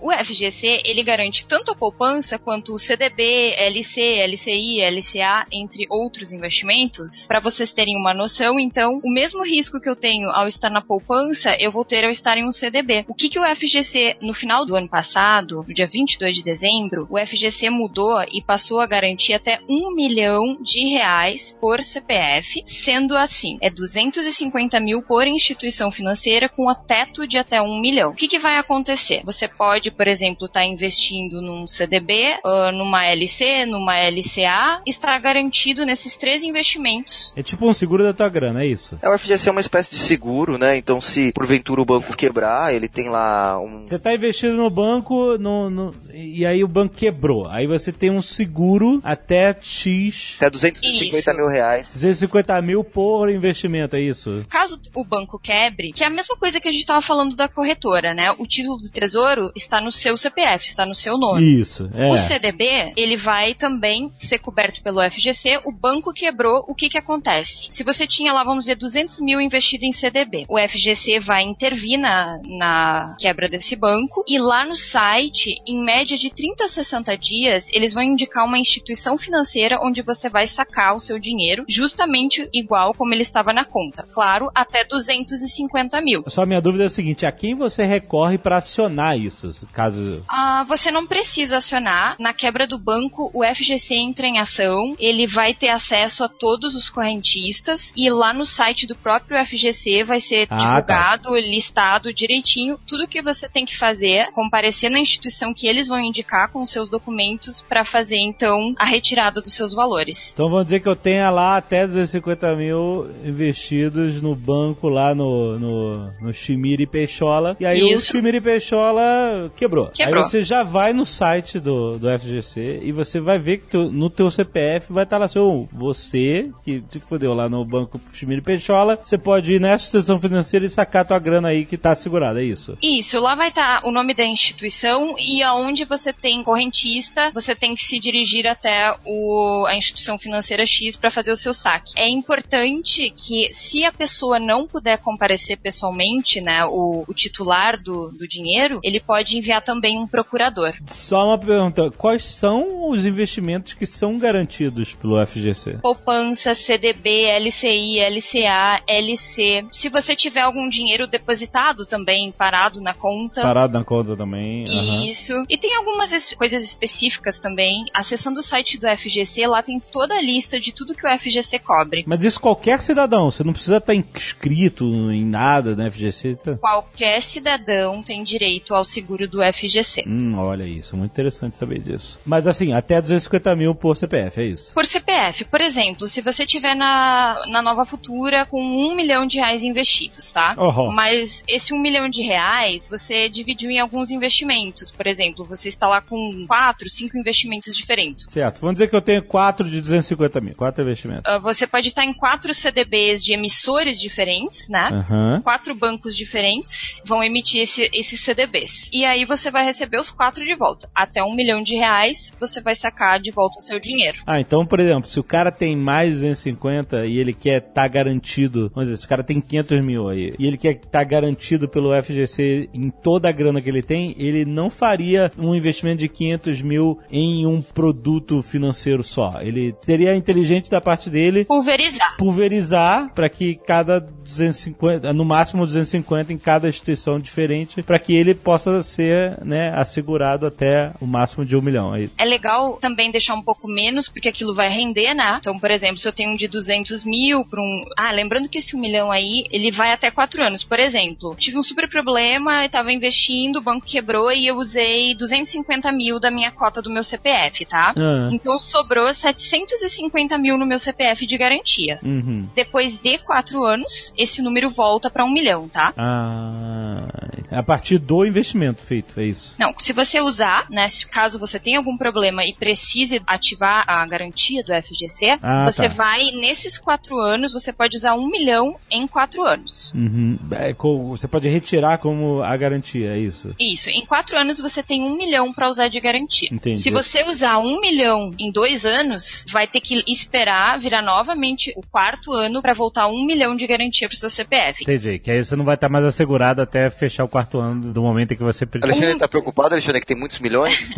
O FGC, ele garante tanto a poupança quanto o CDB, LC, LCI, LCA, entre outros investimentos. Para vocês terem uma noção, então, o mesmo risco que eu tenho ao estar na poupança, eu vou ter ao estar em um CDB. O que que o FGC, no final do ano passado, no dia 22 de dezembro, o FGC mudou e passou a garantir até um milhão de reais por CPF, sendo assim, é 250 mil por instituição financeira com a teto de até um milhão. O que, que vai acontecer? Você pode, por exemplo, estar investindo num CDB, ah, numa LC, numa LCA, estar garantido nesses três investimentos. É tipo um seguro da tua grana, é isso? É, o FGC é uma espécie de seguro, né? Então, se porventura o banco quebrar, ele tem lá um. Você tá investindo no banco no, no- e aí o banco quebrou. Aí você tem um seguro até X, Até 250 Isso. mil reais. 250 mil por investimento, é isso? Caso o banco quebre, que é a mesma coisa que a gente estava falando da corretora, né? O título do tesouro está no seu CPF, está no seu nome. Isso, é. O CDB, ele vai também ser coberto pelo FGC. O banco quebrou, o que que acontece? Se você tinha lá, vamos dizer, 200 mil investido em CDB, o FGC vai intervir na, na quebra desse banco e lá no site, em média de 30 a 60 dias, eles vão indicar uma instituição financeira onde você vai sacar o seu dinheiro, justamente igual como ele estava na conta. Claro, até 250 mil. Só minha dúvida é o seguinte: a quem você recorre para acionar isso? Caso. Ah, você não precisa acionar. Na quebra do banco, o FGC entra em ação, ele vai ter acesso a todos os correntistas e lá no site do próprio FGC vai ser Ah, divulgado, listado direitinho tudo que você tem que fazer, comparecer na instituição que eles vão indicar com os seus documentos para fazer então a retirada dos seus valores. Então vamos dizer que eu tenha lá até 250 mil investidos no banco lá no, no, no Chimiri Peixola. E aí Isso. o Chimiri Peixola quebrou. Quebrou. Aí você já vai no site do, do FGC e você vai ver que teu- no teu CPF vai estar lá seu você, que se fodeu lá no banco Chimiri Peixola, você pode ir nessa instituição financeira e sacar tua grana aí que tá segurada, é isso? Isso, lá vai estar o nome da instituição e aonde você tem correntista, você tem que se dirigir até o, a instituição financeira X para fazer o seu saque. É importante que, se a pessoa não puder comparecer pessoalmente, né, o, o titular do, do dinheiro, ele pode enviar também um procurador. Só uma pergunta, quais são os investimentos que são garantidos pelo FGC? Poupança, CDB, LCI, LCA, LC. Se você tiver algum dinheiro depositado também, parado na conta. Parado na conta também. Isso. E tem algumas coisas específicas também. Acessando o site do FGC, lá tem toda a lista de tudo que o FGC cobre. Mas isso qualquer cidadão, você não precisa estar inscrito em nada na FGC. Tá? Qualquer cidadão tem direito ao seguro do FGC. Hum, olha isso, muito interessante saber disso. Mas assim, até 250 mil por CPF, é isso? Por CPF, por exemplo, se você tiver na, na Nova Futura com um milhão de reais investidos, tá? Uhum. Mas esse um milhão de reais você dividiu em alguns investimentos. Por exemplo, você está lá com quatro, cinco investimentos diferentes. Certo, vamos dizer que eu tenho 4 de 250 mil, 4 investimentos. Ah, Você pode estar em quatro CDBs de emissores diferentes, né? Aham. Quatro bancos diferentes vão emitir esse- esses CDBs. E aí você vai receber os quatro de volta. Até um milhão de reais, você vai sacar de volta o seu dinheiro. Ah, então, por exemplo, se o cara tem mais de 250 e ele quer estar garantido, vamos dizer, se o cara tem 500 mil aí, e ele quer estar garantido pelo FGC em toda a grana que ele tem, ele não faria um investimento de 500 mil em um produto financeiro só. Ele seria inteligente da parte dele Pulverizar. pulverizar para que cada 250, no máximo 250 em cada instituição diferente, para que ele possa ser, né, assegurado até o máximo de um milhão. É. É legal também deixar um pouco menos, porque aquilo vai render, né? Então, por exemplo, se eu tenho um de 200 mil para um. Ah, lembrando que esse um milhão aí, ele vai até quatro anos. Por exemplo, tive um super problema, eu tava investindo, o banco quebrou e eu usei 250 mil da minha cota do meu CPF, tá? Ah. Então sobrou 750 mil no meu CPF de garantia. Uhum. Depois de quatro anos, esse número volta para um milhão, tá? Ah, a partir do investimento feito, é isso. Não, se você usar, né, se caso você tenha algum problema e precise ativar a garantia do FGC, Ah, você tá. vai, nesses quatro anos, você pode usar um milhão em quatro anos. Uhum. É, você pode retirar como a garantia, é isso. Isso, em quatro anos você tem um milhão para usar de garantia. Entendi. Se você usar um milhão em dois anos, vai ter que esperar virar novamente o quarto ano para voltar um milhão de garantia pro seu CPF. Entendi, que aí você não vai estar mais assegurado até fechar o quarto ano do momento em que você... Alexandre tá preocupado, Alexandre, que tem muitos milhões?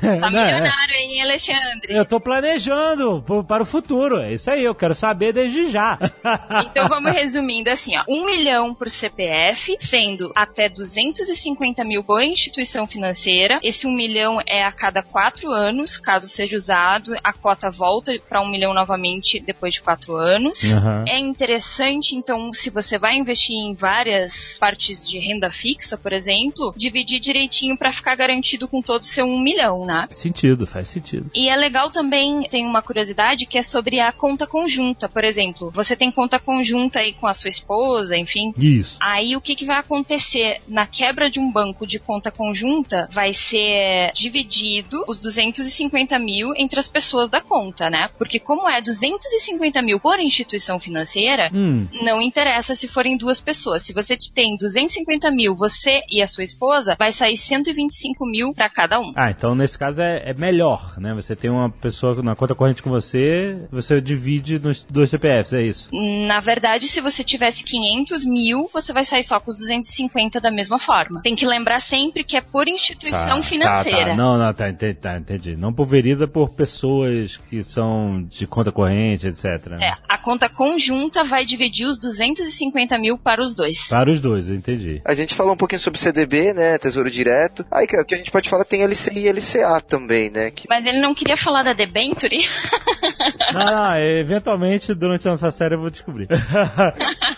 Tá Não, é. milionário, hein, Alexandre? Eu tô planejando pro- para o futuro. É isso aí, eu quero saber desde já. Então vamos resumindo assim, ó. Um milhão por CPF, sendo até 250 mil por instituição financeira. Esse um milhão é a cada quatro anos, caso seja usado, a cota volta para um milhão novamente depois de quatro anos. Aham. É interessante, então, se você vai investir em várias partes de renda fixa, por exemplo, dividir direitinho para ficar garantido com todo o seu um milhão, né? Faz sentido, faz sentido. E é legal também, tem uma curiosidade que é sobre a conta conjunta, por exemplo. Você tem conta conjunta aí com a sua esposa, enfim. Isso. Aí o que, que vai acontecer? Na quebra de um banco de conta conjunta, vai ser dividido os 250 mil entre as pessoas da conta, né? Porque como é 250 mil por instituição financeira, Hum, não interessa se forem duas pessoas. Se você tem 250 mil, você e a sua esposa, vai sair 125 mil para cada um. Ah, então nesse caso é, é, melhor, né? Você tem uma pessoa na conta corrente com você, você divide nos dois CPFs, é isso? Na verdade, se você tivesse 500 mil, você vai sair só com os 250 da mesma forma. Tem que lembrar sempre que é por instituição tá, financeira. Tá, tá. Não, não, tá entendi, tá, entendi. Não pulveriza por pessoas que são de conta corrente, etc. É, a conta conjunta vai dividir os 250 mil para os dois. Para os dois, entendi. A gente falou um pouquinho sobre CDB, né, Tesouro Direto. Aí o que a gente pode falar tem LCI e LCA também, né? Que... Mas ele não queria falar da debenture? não, não, eventualmente durante a nossa série eu vou descobrir.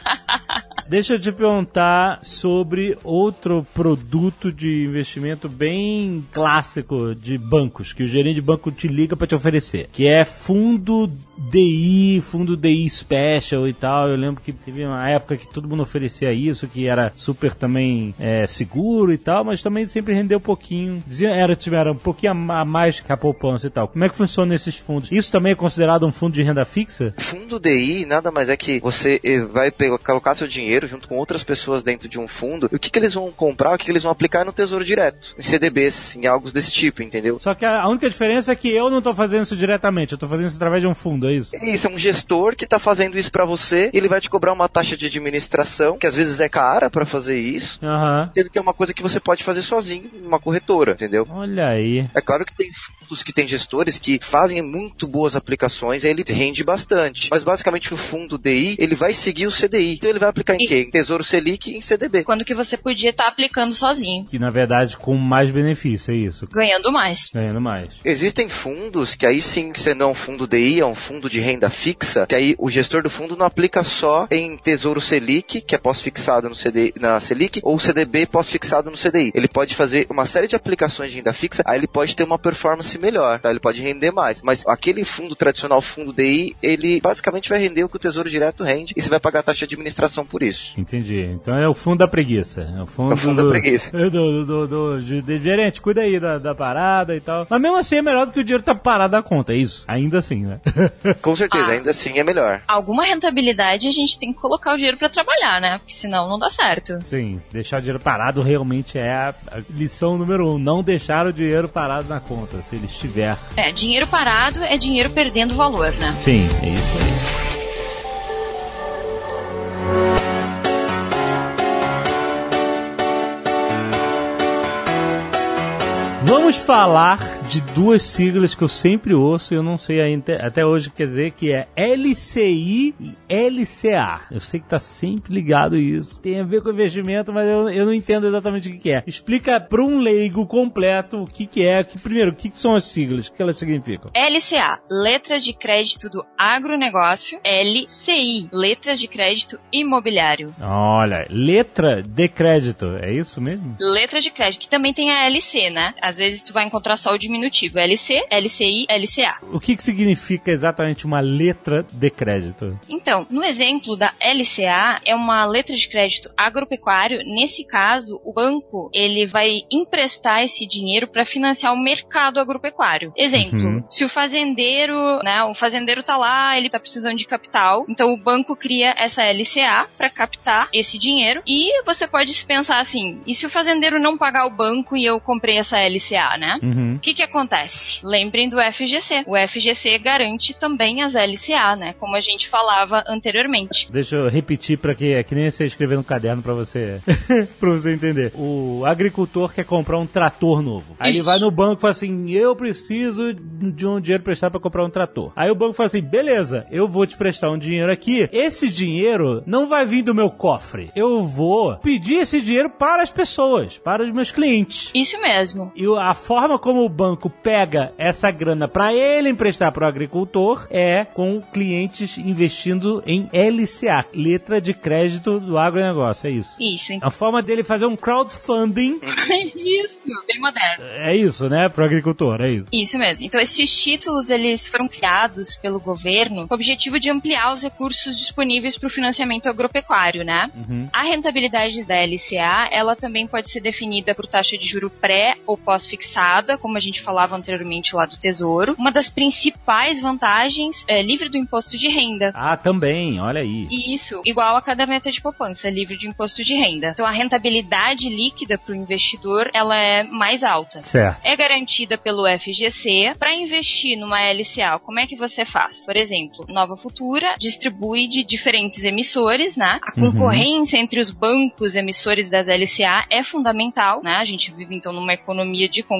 Deixa eu te perguntar sobre outro produto de investimento bem clássico de bancos, que o gerente de banco te liga para te oferecer, que é fundo DI, fundo DI Special e tal. Eu lembro que teve uma época que todo mundo oferecia isso, que era super também é, seguro e tal, mas também sempre rendeu um pouquinho. Era, era um pouquinho a mais que a poupança e tal. Como é que funciona esses fundos? Isso também é considerado um fundo de renda fixa? Fundo DI nada mais é que você eh, vai colocar seu dinheiro junto com outras pessoas dentro de um fundo, o que, que eles vão comprar, o que, que eles vão aplicar no Tesouro Direto, em CDBs, em algo desse tipo, entendeu? Só que a única diferença é que eu não estou fazendo isso diretamente, eu estou fazendo isso através de um fundo, é isso? Isso, é um gestor que está fazendo isso para você, ele vai te cobrar uma taxa de administração, que às vezes é cara para fazer isso, uhum. que é uma coisa que você pode fazer sozinho numa corretora, entendeu? Olha aí. É claro que tem fundos que tem gestores que fazem muito boas aplicações, ele rende bastante. Mas basicamente o fundo DI, ele vai seguir o CDI. Então ele vai aplicar em e... quê? Em Tesouro Selic e em CDB. Quando que você podia estar tá aplicando sozinho. Que na verdade com mais benefício, é isso. Ganhando mais. Ganhando mais. Existem fundos que aí sim, você não é um fundo DI, é um fundo de renda fixa, que aí o gestor do fundo não aplica só em Tesouro Selic, que é pós-fixado no CDI, na Selic, ou CDB pós-fixado no CDI. Ele pode fazer uma série de aplicações de renda fixa, aí ele pode ter uma performance melhor, tá? Ele pode render mais. Mas aquele fundo tradicional, fundo DI, ele basicamente vai render o que o Tesouro Direto rende e você vai pagar taxa de administração por isso. Entendi. Então é o fundo da preguiça. É o fundo, é o fundo do, da preguiça. Do, do, do, do, gerente, cuida aí da, da, parada e tal. Mas mesmo assim é melhor do que o dinheiro tá parado da conta, é isso? Ainda assim, né? Com certeza, ah, ainda assim é melhor. Alguma rentabilidade a gente tem que colocar o dinheiro para trabalhar, né? Porque senão não dá certo. Sim, deixar o dinheiro parado realmente é a lição número um. Não deixar o dinheiro parado na conta, se ele estiver é, dinheiro parado é dinheiro perdendo valor, né? Sim, é isso aí. Vamos falar de duas siglas que eu sempre ouço e eu não sei ainda, até hoje quer dizer, que é LCI e LCA. Eu sei que tá sempre ligado isso. Tem a ver com investimento, mas eu, eu não entendo exatamente o que, que é. Explica para um leigo completo o que, que é. Que, primeiro, o que, que são as siglas? O que elas significam? LCA, letras de crédito do agronegócio. LCI, letras de crédito imobiliário. Olha, letra de crédito, é isso mesmo? Letra de crédito, que também tem a LC, né? Às vezes tu vai encontrar só o diminutivo, LC, LCI, LCA. O que, que significa exatamente uma letra de crédito? Então, no exemplo da LCA, é uma letra de crédito agropecuário. Nesse caso, o banco ele vai emprestar esse dinheiro para financiar o mercado agropecuário. Exemplo, uhum. se o fazendeiro, né, o fazendeiro tá lá, ele tá precisando de capital, então o banco cria essa LCA para captar esse dinheiro e você pode pensar assim, e se o fazendeiro não pagar o banco e eu comprei essa LCA Né? Uhum. O que que acontece? Lembrem do FGC. O FGC garante também as LCA, né? Como a gente falava anteriormente. Deixa eu repetir para que é que nem você escrever no caderno para você para você entender. O agricultor quer comprar um trator novo. Aí Isso. ele vai no banco e fala assim: "Eu preciso de um dinheiro prestado para comprar um trator". Aí o banco fala assim: "Beleza, eu vou te prestar um dinheiro aqui. Esse dinheiro não vai vir do meu cofre. Eu vou pedir esse dinheiro para as pessoas, para os meus clientes". Isso mesmo. E a forma como o banco pega essa grana para ele emprestar para o agricultor é com clientes investindo em LCA, letra de crédito do agronegócio, é isso. Isso. A forma dele fazer um crowdfunding. isso, bem moderno. É isso, né, para o agricultor, é isso. Isso mesmo. Então esses títulos eles foram criados pelo governo com o objetivo de ampliar os recursos disponíveis para o financiamento agropecuário, né? Uhum. A rentabilidade da LCA, ela também pode ser definida por taxa de juro pré ou pós como a gente falava anteriormente lá do Tesouro. Uma das principais vantagens é livre do imposto de renda. Ah, também, olha aí. Isso, igual a caderneta de poupança, livre de imposto de renda. Então a rentabilidade líquida para o investidor, ela é mais alta. Certo. É garantida pelo FGC. Para investir numa LCA, como é que você faz? Por exemplo, Nova Futura distribui de diferentes emissores, né? A Uhum. concorrência entre os bancos emissores das LCA é fundamental, né? A gente vive então numa economia de concorrência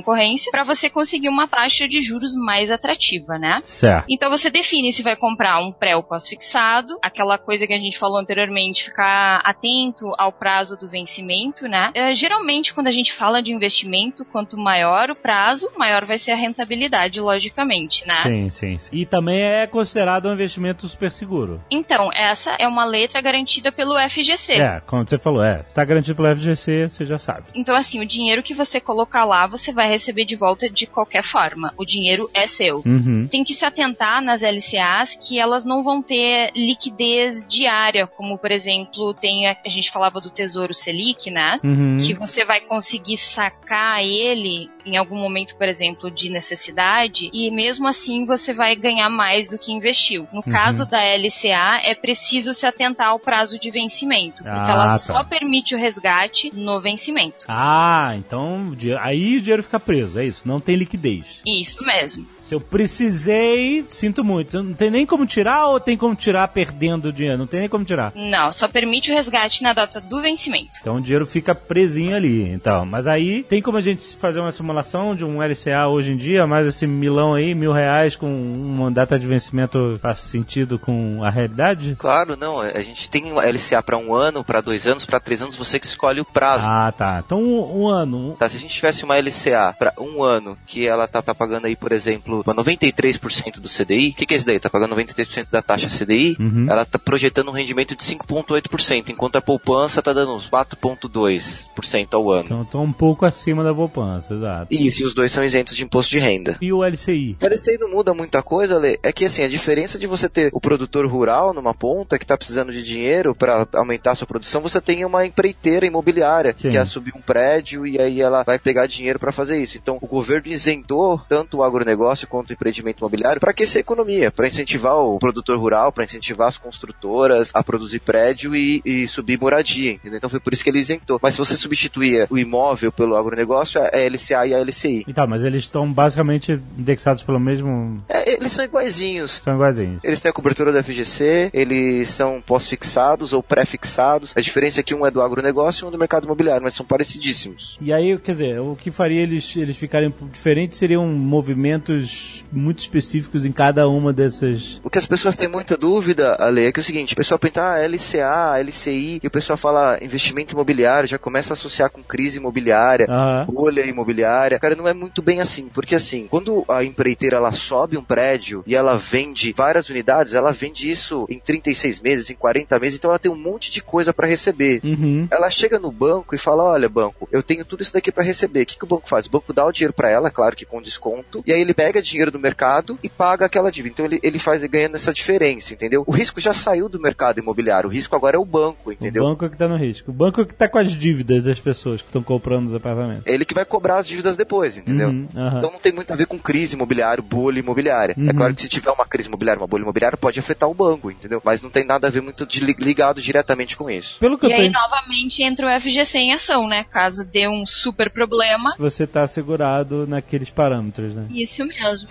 para você conseguir uma taxa de juros mais atrativa, né? Certo. Então você define se vai comprar um pré ou pós-fixado, aquela coisa que a gente falou anteriormente, ficar atento ao prazo do vencimento, né? É, geralmente, quando a gente fala de investimento, quanto maior o prazo, maior vai ser a rentabilidade, logicamente, né? Sim, sim, sim. E também é considerado um investimento super seguro. Então, essa é uma letra garantida pelo FGC. É, como você falou, é. Está garantido pelo FGC, você já sabe. Então, assim, o dinheiro que você colocar lá, você vai receber de volta de qualquer forma. O dinheiro é seu. Uhum. Tem que se atentar nas LCAs que elas não vão ter liquidez diária, como por exemplo, tem a, a gente falava do Tesouro Selic, né? Uhum. Que você vai conseguir sacar ele em algum momento, por exemplo, de necessidade, e mesmo assim você vai ganhar mais do que investiu. No caso da LCA, é preciso se atentar ao prazo de vencimento, porque Ah, ela tá. só permite o resgate no vencimento. Ah, então aí o dinheiro fica preso, é isso. Não tem liquidez. Isso mesmo. Se eu precisei, sinto muito. Não tem nem como tirar ou tem como tirar perdendo o dinheiro? Não tem nem como tirar. Não, só permite o resgate na data do vencimento. Então o dinheiro fica presinho ali, então. Mas aí tem como a gente fazer uma simulação de um LCA hoje em dia, mais esse milão aí, mil reais com uma data de vencimento faz sentido com a realidade? Claro, não. A gente tem uma LCA para um ano, para dois anos, para três anos, você que escolhe o prazo. Ah, tá. Então um, um ano. Tá, se a gente tivesse uma LCA para um ano, que ela tá, tá pagando aí, por exemplo, 93% do CDI, o que, que é isso daí? Tá pagando 93% da taxa CDI, Uhum. ela tá projetando um rendimento de 5,8%, enquanto a poupança tá dando uns 4,2% ao ano. Então tô um pouco acima da poupança, exato. Isso, e os dois são isentos de imposto de renda. E o LCI? O LCI não muda muita coisa, Lê. É que assim, a diferença de você ter o produtor rural numa ponta que tá precisando de dinheiro para aumentar a sua produção, você tem uma empreiteira imobiliária Sim. que quer subir um prédio e aí ela vai pegar dinheiro para fazer isso. Então, o governo isentou tanto o agronegócio o empreendimento imobiliário para aquecer a economia, para incentivar o produtor rural, para incentivar as construtoras a produzir prédio e, e subir moradia, entendeu? Então foi por isso que ele isentou. Mas se você substituía o imóvel pelo agronegócio, é a LCA e a LCI. Então, mas eles estão basicamente indexados pelo mesmo. É, eles são iguaizinhos. São iguaizinhos. Eles têm a cobertura da FGC, eles são pós-fixados ou pré-fixados. A diferença é que um é do agronegócio e um é do mercado imobiliário, mas são parecidíssimos. E aí, quer dizer, o que faria eles, eles ficarem diferentes seriam movimentos muito específicos em cada uma dessas. O que as pessoas têm muita dúvida, Ale, é que é o seguinte, o pessoal pensa, ah, LCA, LCI, e o pessoal fala investimento imobiliário, já começa a associar com crise imobiliária, Aham. bolha imobiliária. Cara, não é muito bem assim, porque assim, quando a empreiteira ela sobe um prédio e ela vende várias unidades, ela vende isso em 36 meses, em 40 meses, então ela tem um monte de coisa para receber. Uhum. Ela chega no banco e fala: Olha, banco, eu tenho tudo isso daqui para receber. O que, que o banco faz? O banco dá o dinheiro para ela, claro que com desconto, e aí ele pega dinheiro do mercado e paga aquela dívida. Então ele, ele faz ganhando essa diferença, entendeu? O risco já saiu do mercado imobiliário, o risco agora é o banco, entendeu? O banco é que tá no risco. O banco é que tá com as dívidas das pessoas que estão comprando os apartamentos. É ele que vai cobrar as dívidas depois, entendeu? Uhum, aham. Então não tem muito a ver com crise imobiliária, bolha imobiliária. Uhum. É claro que se tiver uma crise imobiliária, uma bolha imobiliária, pode afetar o banco, entendeu? Mas não tem nada a ver muito de, ligado diretamente com isso. Pelo que E eu aí, en- novamente, entra o FGC em ação, né? Caso dê um super problema. você tá assegurado naqueles parâmetros, né? Isso mesmo mesmo.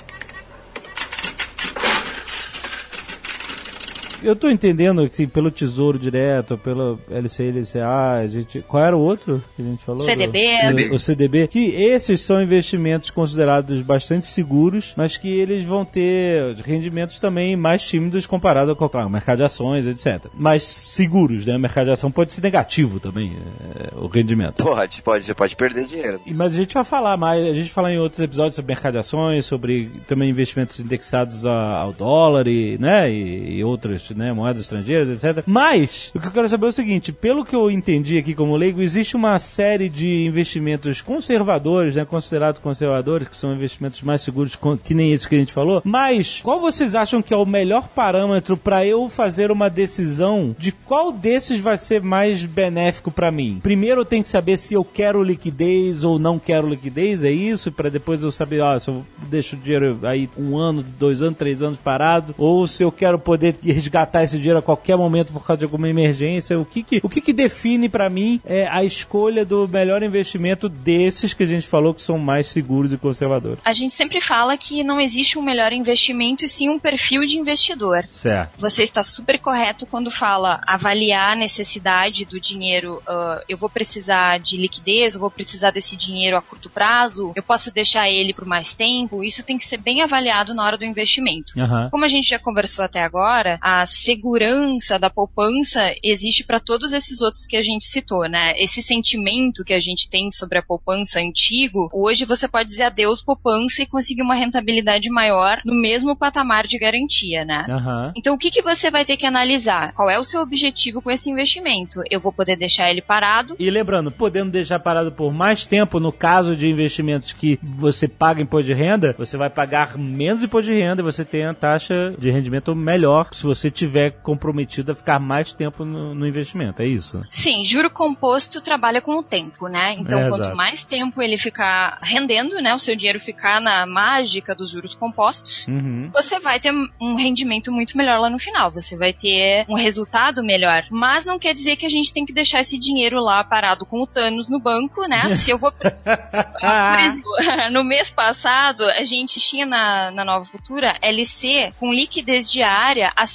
Eu tô entendendo que assim, pelo Tesouro Direto, pelo LCI, LCA, a gente. Qual era o outro que a gente falou? CDB. O, o CDB. Que esses são investimentos considerados bastante seguros, mas que eles vão ter rendimentos também mais tímidos comparado com claro, o mercado de ações, etc. Mais seguros, né? O mercado de ação pode ser negativo também, é, o rendimento. Pode, pode, você pode perder dinheiro. E- Mas a gente vai falar mais, a gente fala em outros episódios sobre mercado de ações, sobre também investimentos indexados a- ao dólar e, né, e, e outras né? Moedas estrangeiras, etc. Mas, o que eu quero saber é o seguinte: pelo que eu entendi aqui como leigo, existe uma série de investimentos conservadores, né? Considerados conservadores, que são investimentos mais seguros que nem esses que a gente falou. Mas, qual vocês acham que é o melhor parâmetro para eu fazer uma decisão de qual desses vai ser mais benéfico para mim? Primeiro eu tenho que saber se eu quero liquidez ou não quero liquidez, é isso? Para depois eu saber, ó, se eu deixo o dinheiro aí um ano, dois anos, três anos parado, ou se eu quero poder resgatar esse dinheiro a qualquer momento por causa de alguma emergência, o que que, o que, que define para mim é a escolha do melhor investimento desses que a gente falou que são mais seguros e conservadores? A gente sempre fala que não existe um melhor investimento e sim um perfil de investidor. Certo. Você está super correto quando fala avaliar a necessidade do dinheiro. Uh, eu vou precisar de liquidez, eu vou precisar desse dinheiro a curto prazo, eu posso deixar ele por mais tempo. Isso tem que ser bem avaliado na hora do investimento. Uhum. Como a gente já conversou até agora, a segurança da poupança existe para todos esses outros que a gente citou, né? Esse sentimento que a gente tem sobre a poupança antigo, hoje você pode dizer adeus poupança e conseguir uma rentabilidade maior no mesmo patamar de garantia, né? Uhum. Então o que, que você vai ter que analisar? Qual é o seu objetivo com esse investimento? Eu vou poder deixar ele parado? E lembrando, podendo deixar parado por mais tempo, no caso de investimentos que você paga imposto de renda, você vai pagar menos imposto de renda e você tem a taxa de rendimento melhor se você tiver comprometido a ficar mais tempo no, no investimento, é isso? Sim, juro composto trabalha com o tempo, né? Então, É, quanto exato. mais tempo ele ficar rendendo, né? O seu dinheiro ficar na mágica dos juros compostos, Uhum. você vai ter um rendimento muito melhor lá no final. Você vai ter um resultado melhor. Mas não quer dizer que a gente tem que deixar esse dinheiro lá parado com o Thanos no banco, né? Se eu vou. Por exemplo, no mês passado, a gente tinha na, na Nova Futura LC com liquidez diária a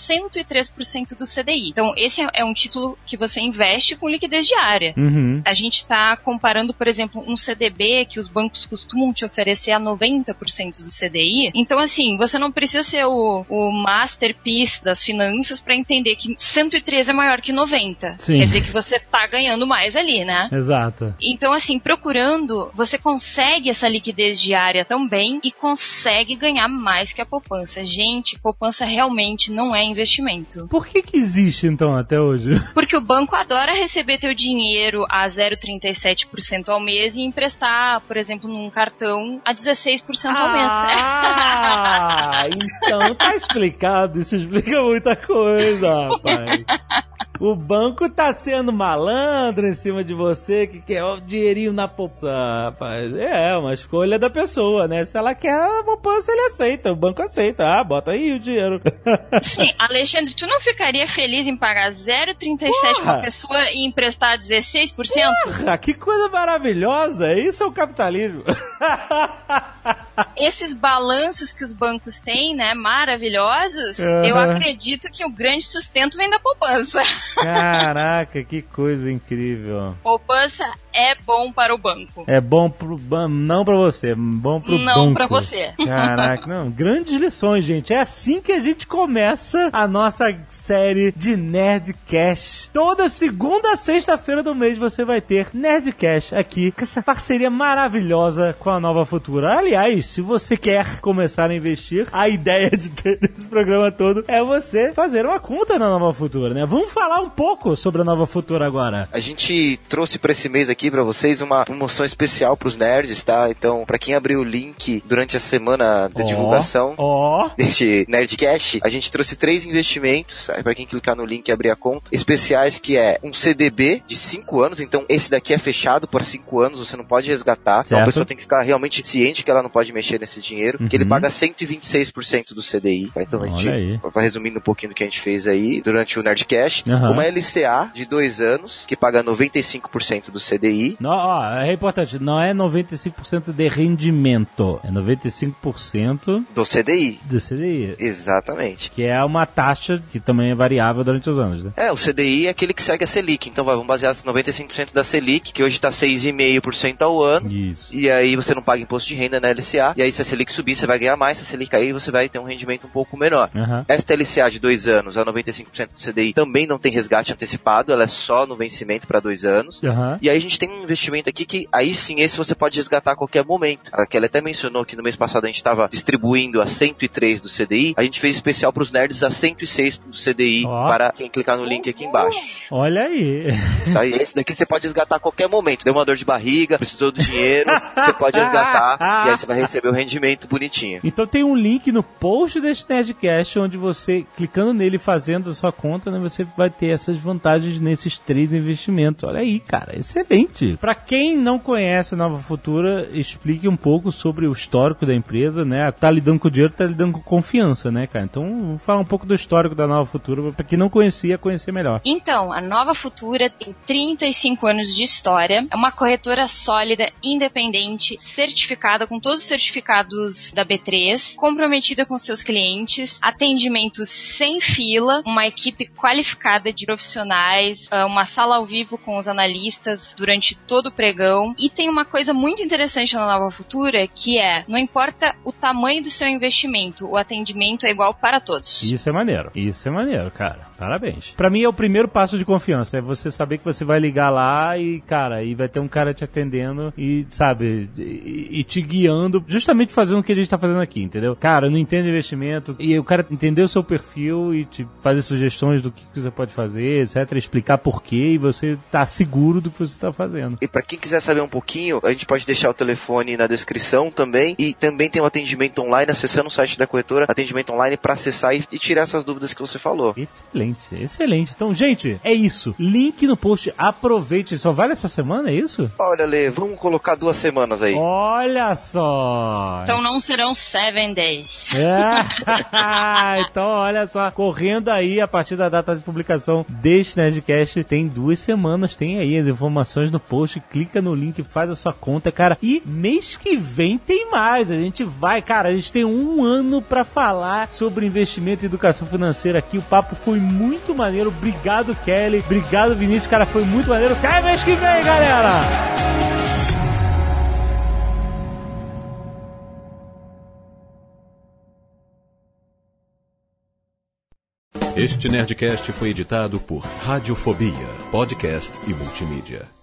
103% do CDI. Então, esse é- é um título que você investe com liquidez diária. Uhum. A gente está comparando, por exemplo, um CDB que os bancos costumam te oferecer a 90% do CDI. Então, assim, você não precisa ser o, o masterpiece das finanças para entender que 103 é maior que 90. Sim. Quer dizer que você tá ganhando mais ali, né? Exato. Então, assim, procurando, você consegue essa liquidez diária também e consegue ganhar mais que a poupança. Gente, poupança realmente não é investimento. Por que que existe então até hoje? Porque o banco adora receber teu dinheiro a 0,37% ao mês e emprestar, por exemplo, num cartão a 16% ao mês. Ah, então tá explicado. Isso explica muita coisa, rapaz. O banco tá sendo malandro em cima de você que quer o dinheirinho na poupança, rapaz. É, uma escolha da pessoa, né? Se ela quer a poupança, ele aceita. O banco aceita. Ah, bota aí o dinheiro. Sim, Alexandre, tu não ficaria feliz em pagar 0,37 pra Porra! pessoa e emprestar 16%? Ah, que coisa maravilhosa. Isso é o capitalismo. Esses balanços que os bancos têm, né, maravilhosos, Aham. eu acredito que o grande sustento vem da poupança. Caraca, que coisa incrível. Poupança é bom para o banco. É bom pro banco, não pra você, bom pro banco. Não pra você. Caraca, não, grandes lições, gente. É assim que a gente começa a nossa série de Nerdcast. Toda segunda a sexta-feira do mês você vai ter Nerdcast aqui, com essa parceria maravilhosa com a Nova Futura. Aliás, se você quer começar a investir, a ideia de ter esse programa todo é você fazer uma conta na Nova Futura, né? Vamos falar um pouco sobre a Nova Futura agora. A gente trouxe pra esse mês aqui pra vocês uma promoção especial pros nerds, tá? Então, pra quem abriu o link durante a semana da Ó, divulgação Ó, deste Nerdcast, a gente trouxe três investimentos, pra quem clicar no link e abrir a conta, especiais que é um CDB de 5 anos, então esse daqui é fechado por 5 anos, você não pode resgatar. Então a Certo. pessoa tem que ficar realmente ciente que ela não pode mexer nesse dinheiro, que ele Uhum. paga 126% do CDI. tá? Então a gente, Olha aí. vai resumindo um pouquinho do que a gente fez aí durante o Nerdcast. Aham. Uma LCA de 2 anos, que paga 95% do CDI. Não, ó, é importante, não é 95% de rendimento, é 95% Do CDI. do CDI, Exatamente. que é uma taxa que também é variável durante os anos, né? É, o CDI é aquele que segue a Selic. Então vai, vamos basear os 95% da Selic, que hoje está 6,5% ao ano. Isso. E aí você não paga imposto de renda na LCA. E aí se a Selic subir, você vai ganhar mais. Se a Selic cair, você vai ter um rendimento um pouco menor. Aham. Esta LCA de dois anos, a 95% do CDI, também não tem resgate antecipado. Ela é só no vencimento para dois anos. Aham. E aí a gente tem um investimento aqui que aí sim, esse você pode resgatar a qualquer momento. A Kelly até mencionou que no mês passado a gente estava distribuindo a 103 do CDI, a gente fez especial para os nerds a 106 do CDI oh. para quem clicar no link aqui embaixo. Olha aí. Tá, esse daqui você pode resgatar a qualquer momento. Deu uma dor de barriga, precisou do dinheiro, você pode resgatar e aí você vai receber o rendimento bonitinho. Então tem um link no post desse Nerdcast onde você, clicando nele e fazendo a sua conta, né, você vai ter essas vantagens nesses três investimentos. Olha aí, cara, excelente. Para quem não conhece a Nova Futura, explique um pouco sobre o histórico da empresa, né? Tá lidando com dinheiro, tá lidando com confiança, né, cara? Então, vou falar um pouco do histórico da Nova Futura para quem não conhecia, conhecer melhor. Então, a Nova Futura tem 35 anos de história, é uma corretora sólida, independente, certificada com todos os certificados da B3, comprometida com seus clientes, atendimento sem fila, uma equipe qualificada de profissionais, ah, uma sala ao vivo com os analistas durante todo o pregão. E tem uma coisa muito interessante na Nova Futura que é: não importa o tamanho do seu investimento, o atendimento é igual para todos. Isso é maneiro. Isso é maneiro, cara. Parabéns. Para mim é o primeiro passo de confiança, é você saber que você vai ligar lá e, cara, e vai ter um cara te atendendo e, sabe, e, e te guiando, justamente fazendo o que a gente tá fazendo aqui, entendeu? Cara, não entende investimento e o cara entender o seu perfil e te fazer sugestões do que você pode fazer, etc, explicar por quê e você tá seguro do que você tá fazendo. E para quem quiser saber um pouquinho, a gente pode deixar o telefone na descrição também e também tem o um atendimento online acessando o site da corretora, atendimento online para acessar e, e tirar essas dúvidas que você falou. Excelente. Excelente, excelente. Então, gente, é isso. Link no post. Aproveite. Só vale essa semana, é isso? Olha, Lê, vamos colocar duas semanas aí. Olha só. Então não serão seven days. É. então, olha só. Correndo aí a partir da data de publicação deste Nerdcast, tem duas semanas. Tem aí as informações no post. Clica no link, faz a sua conta, cara. E mês que vem tem mais. A gente vai, cara. A gente tem um ano para falar sobre investimento e educação financeira aqui. O papo foi muito maneiro. Obrigado, Kelly. Obrigado, Vinícius. Cara, foi muito maneiro. Até mês que vem, galera! Este Nerdcast foi editado por Radiofobia, podcast e multimídia.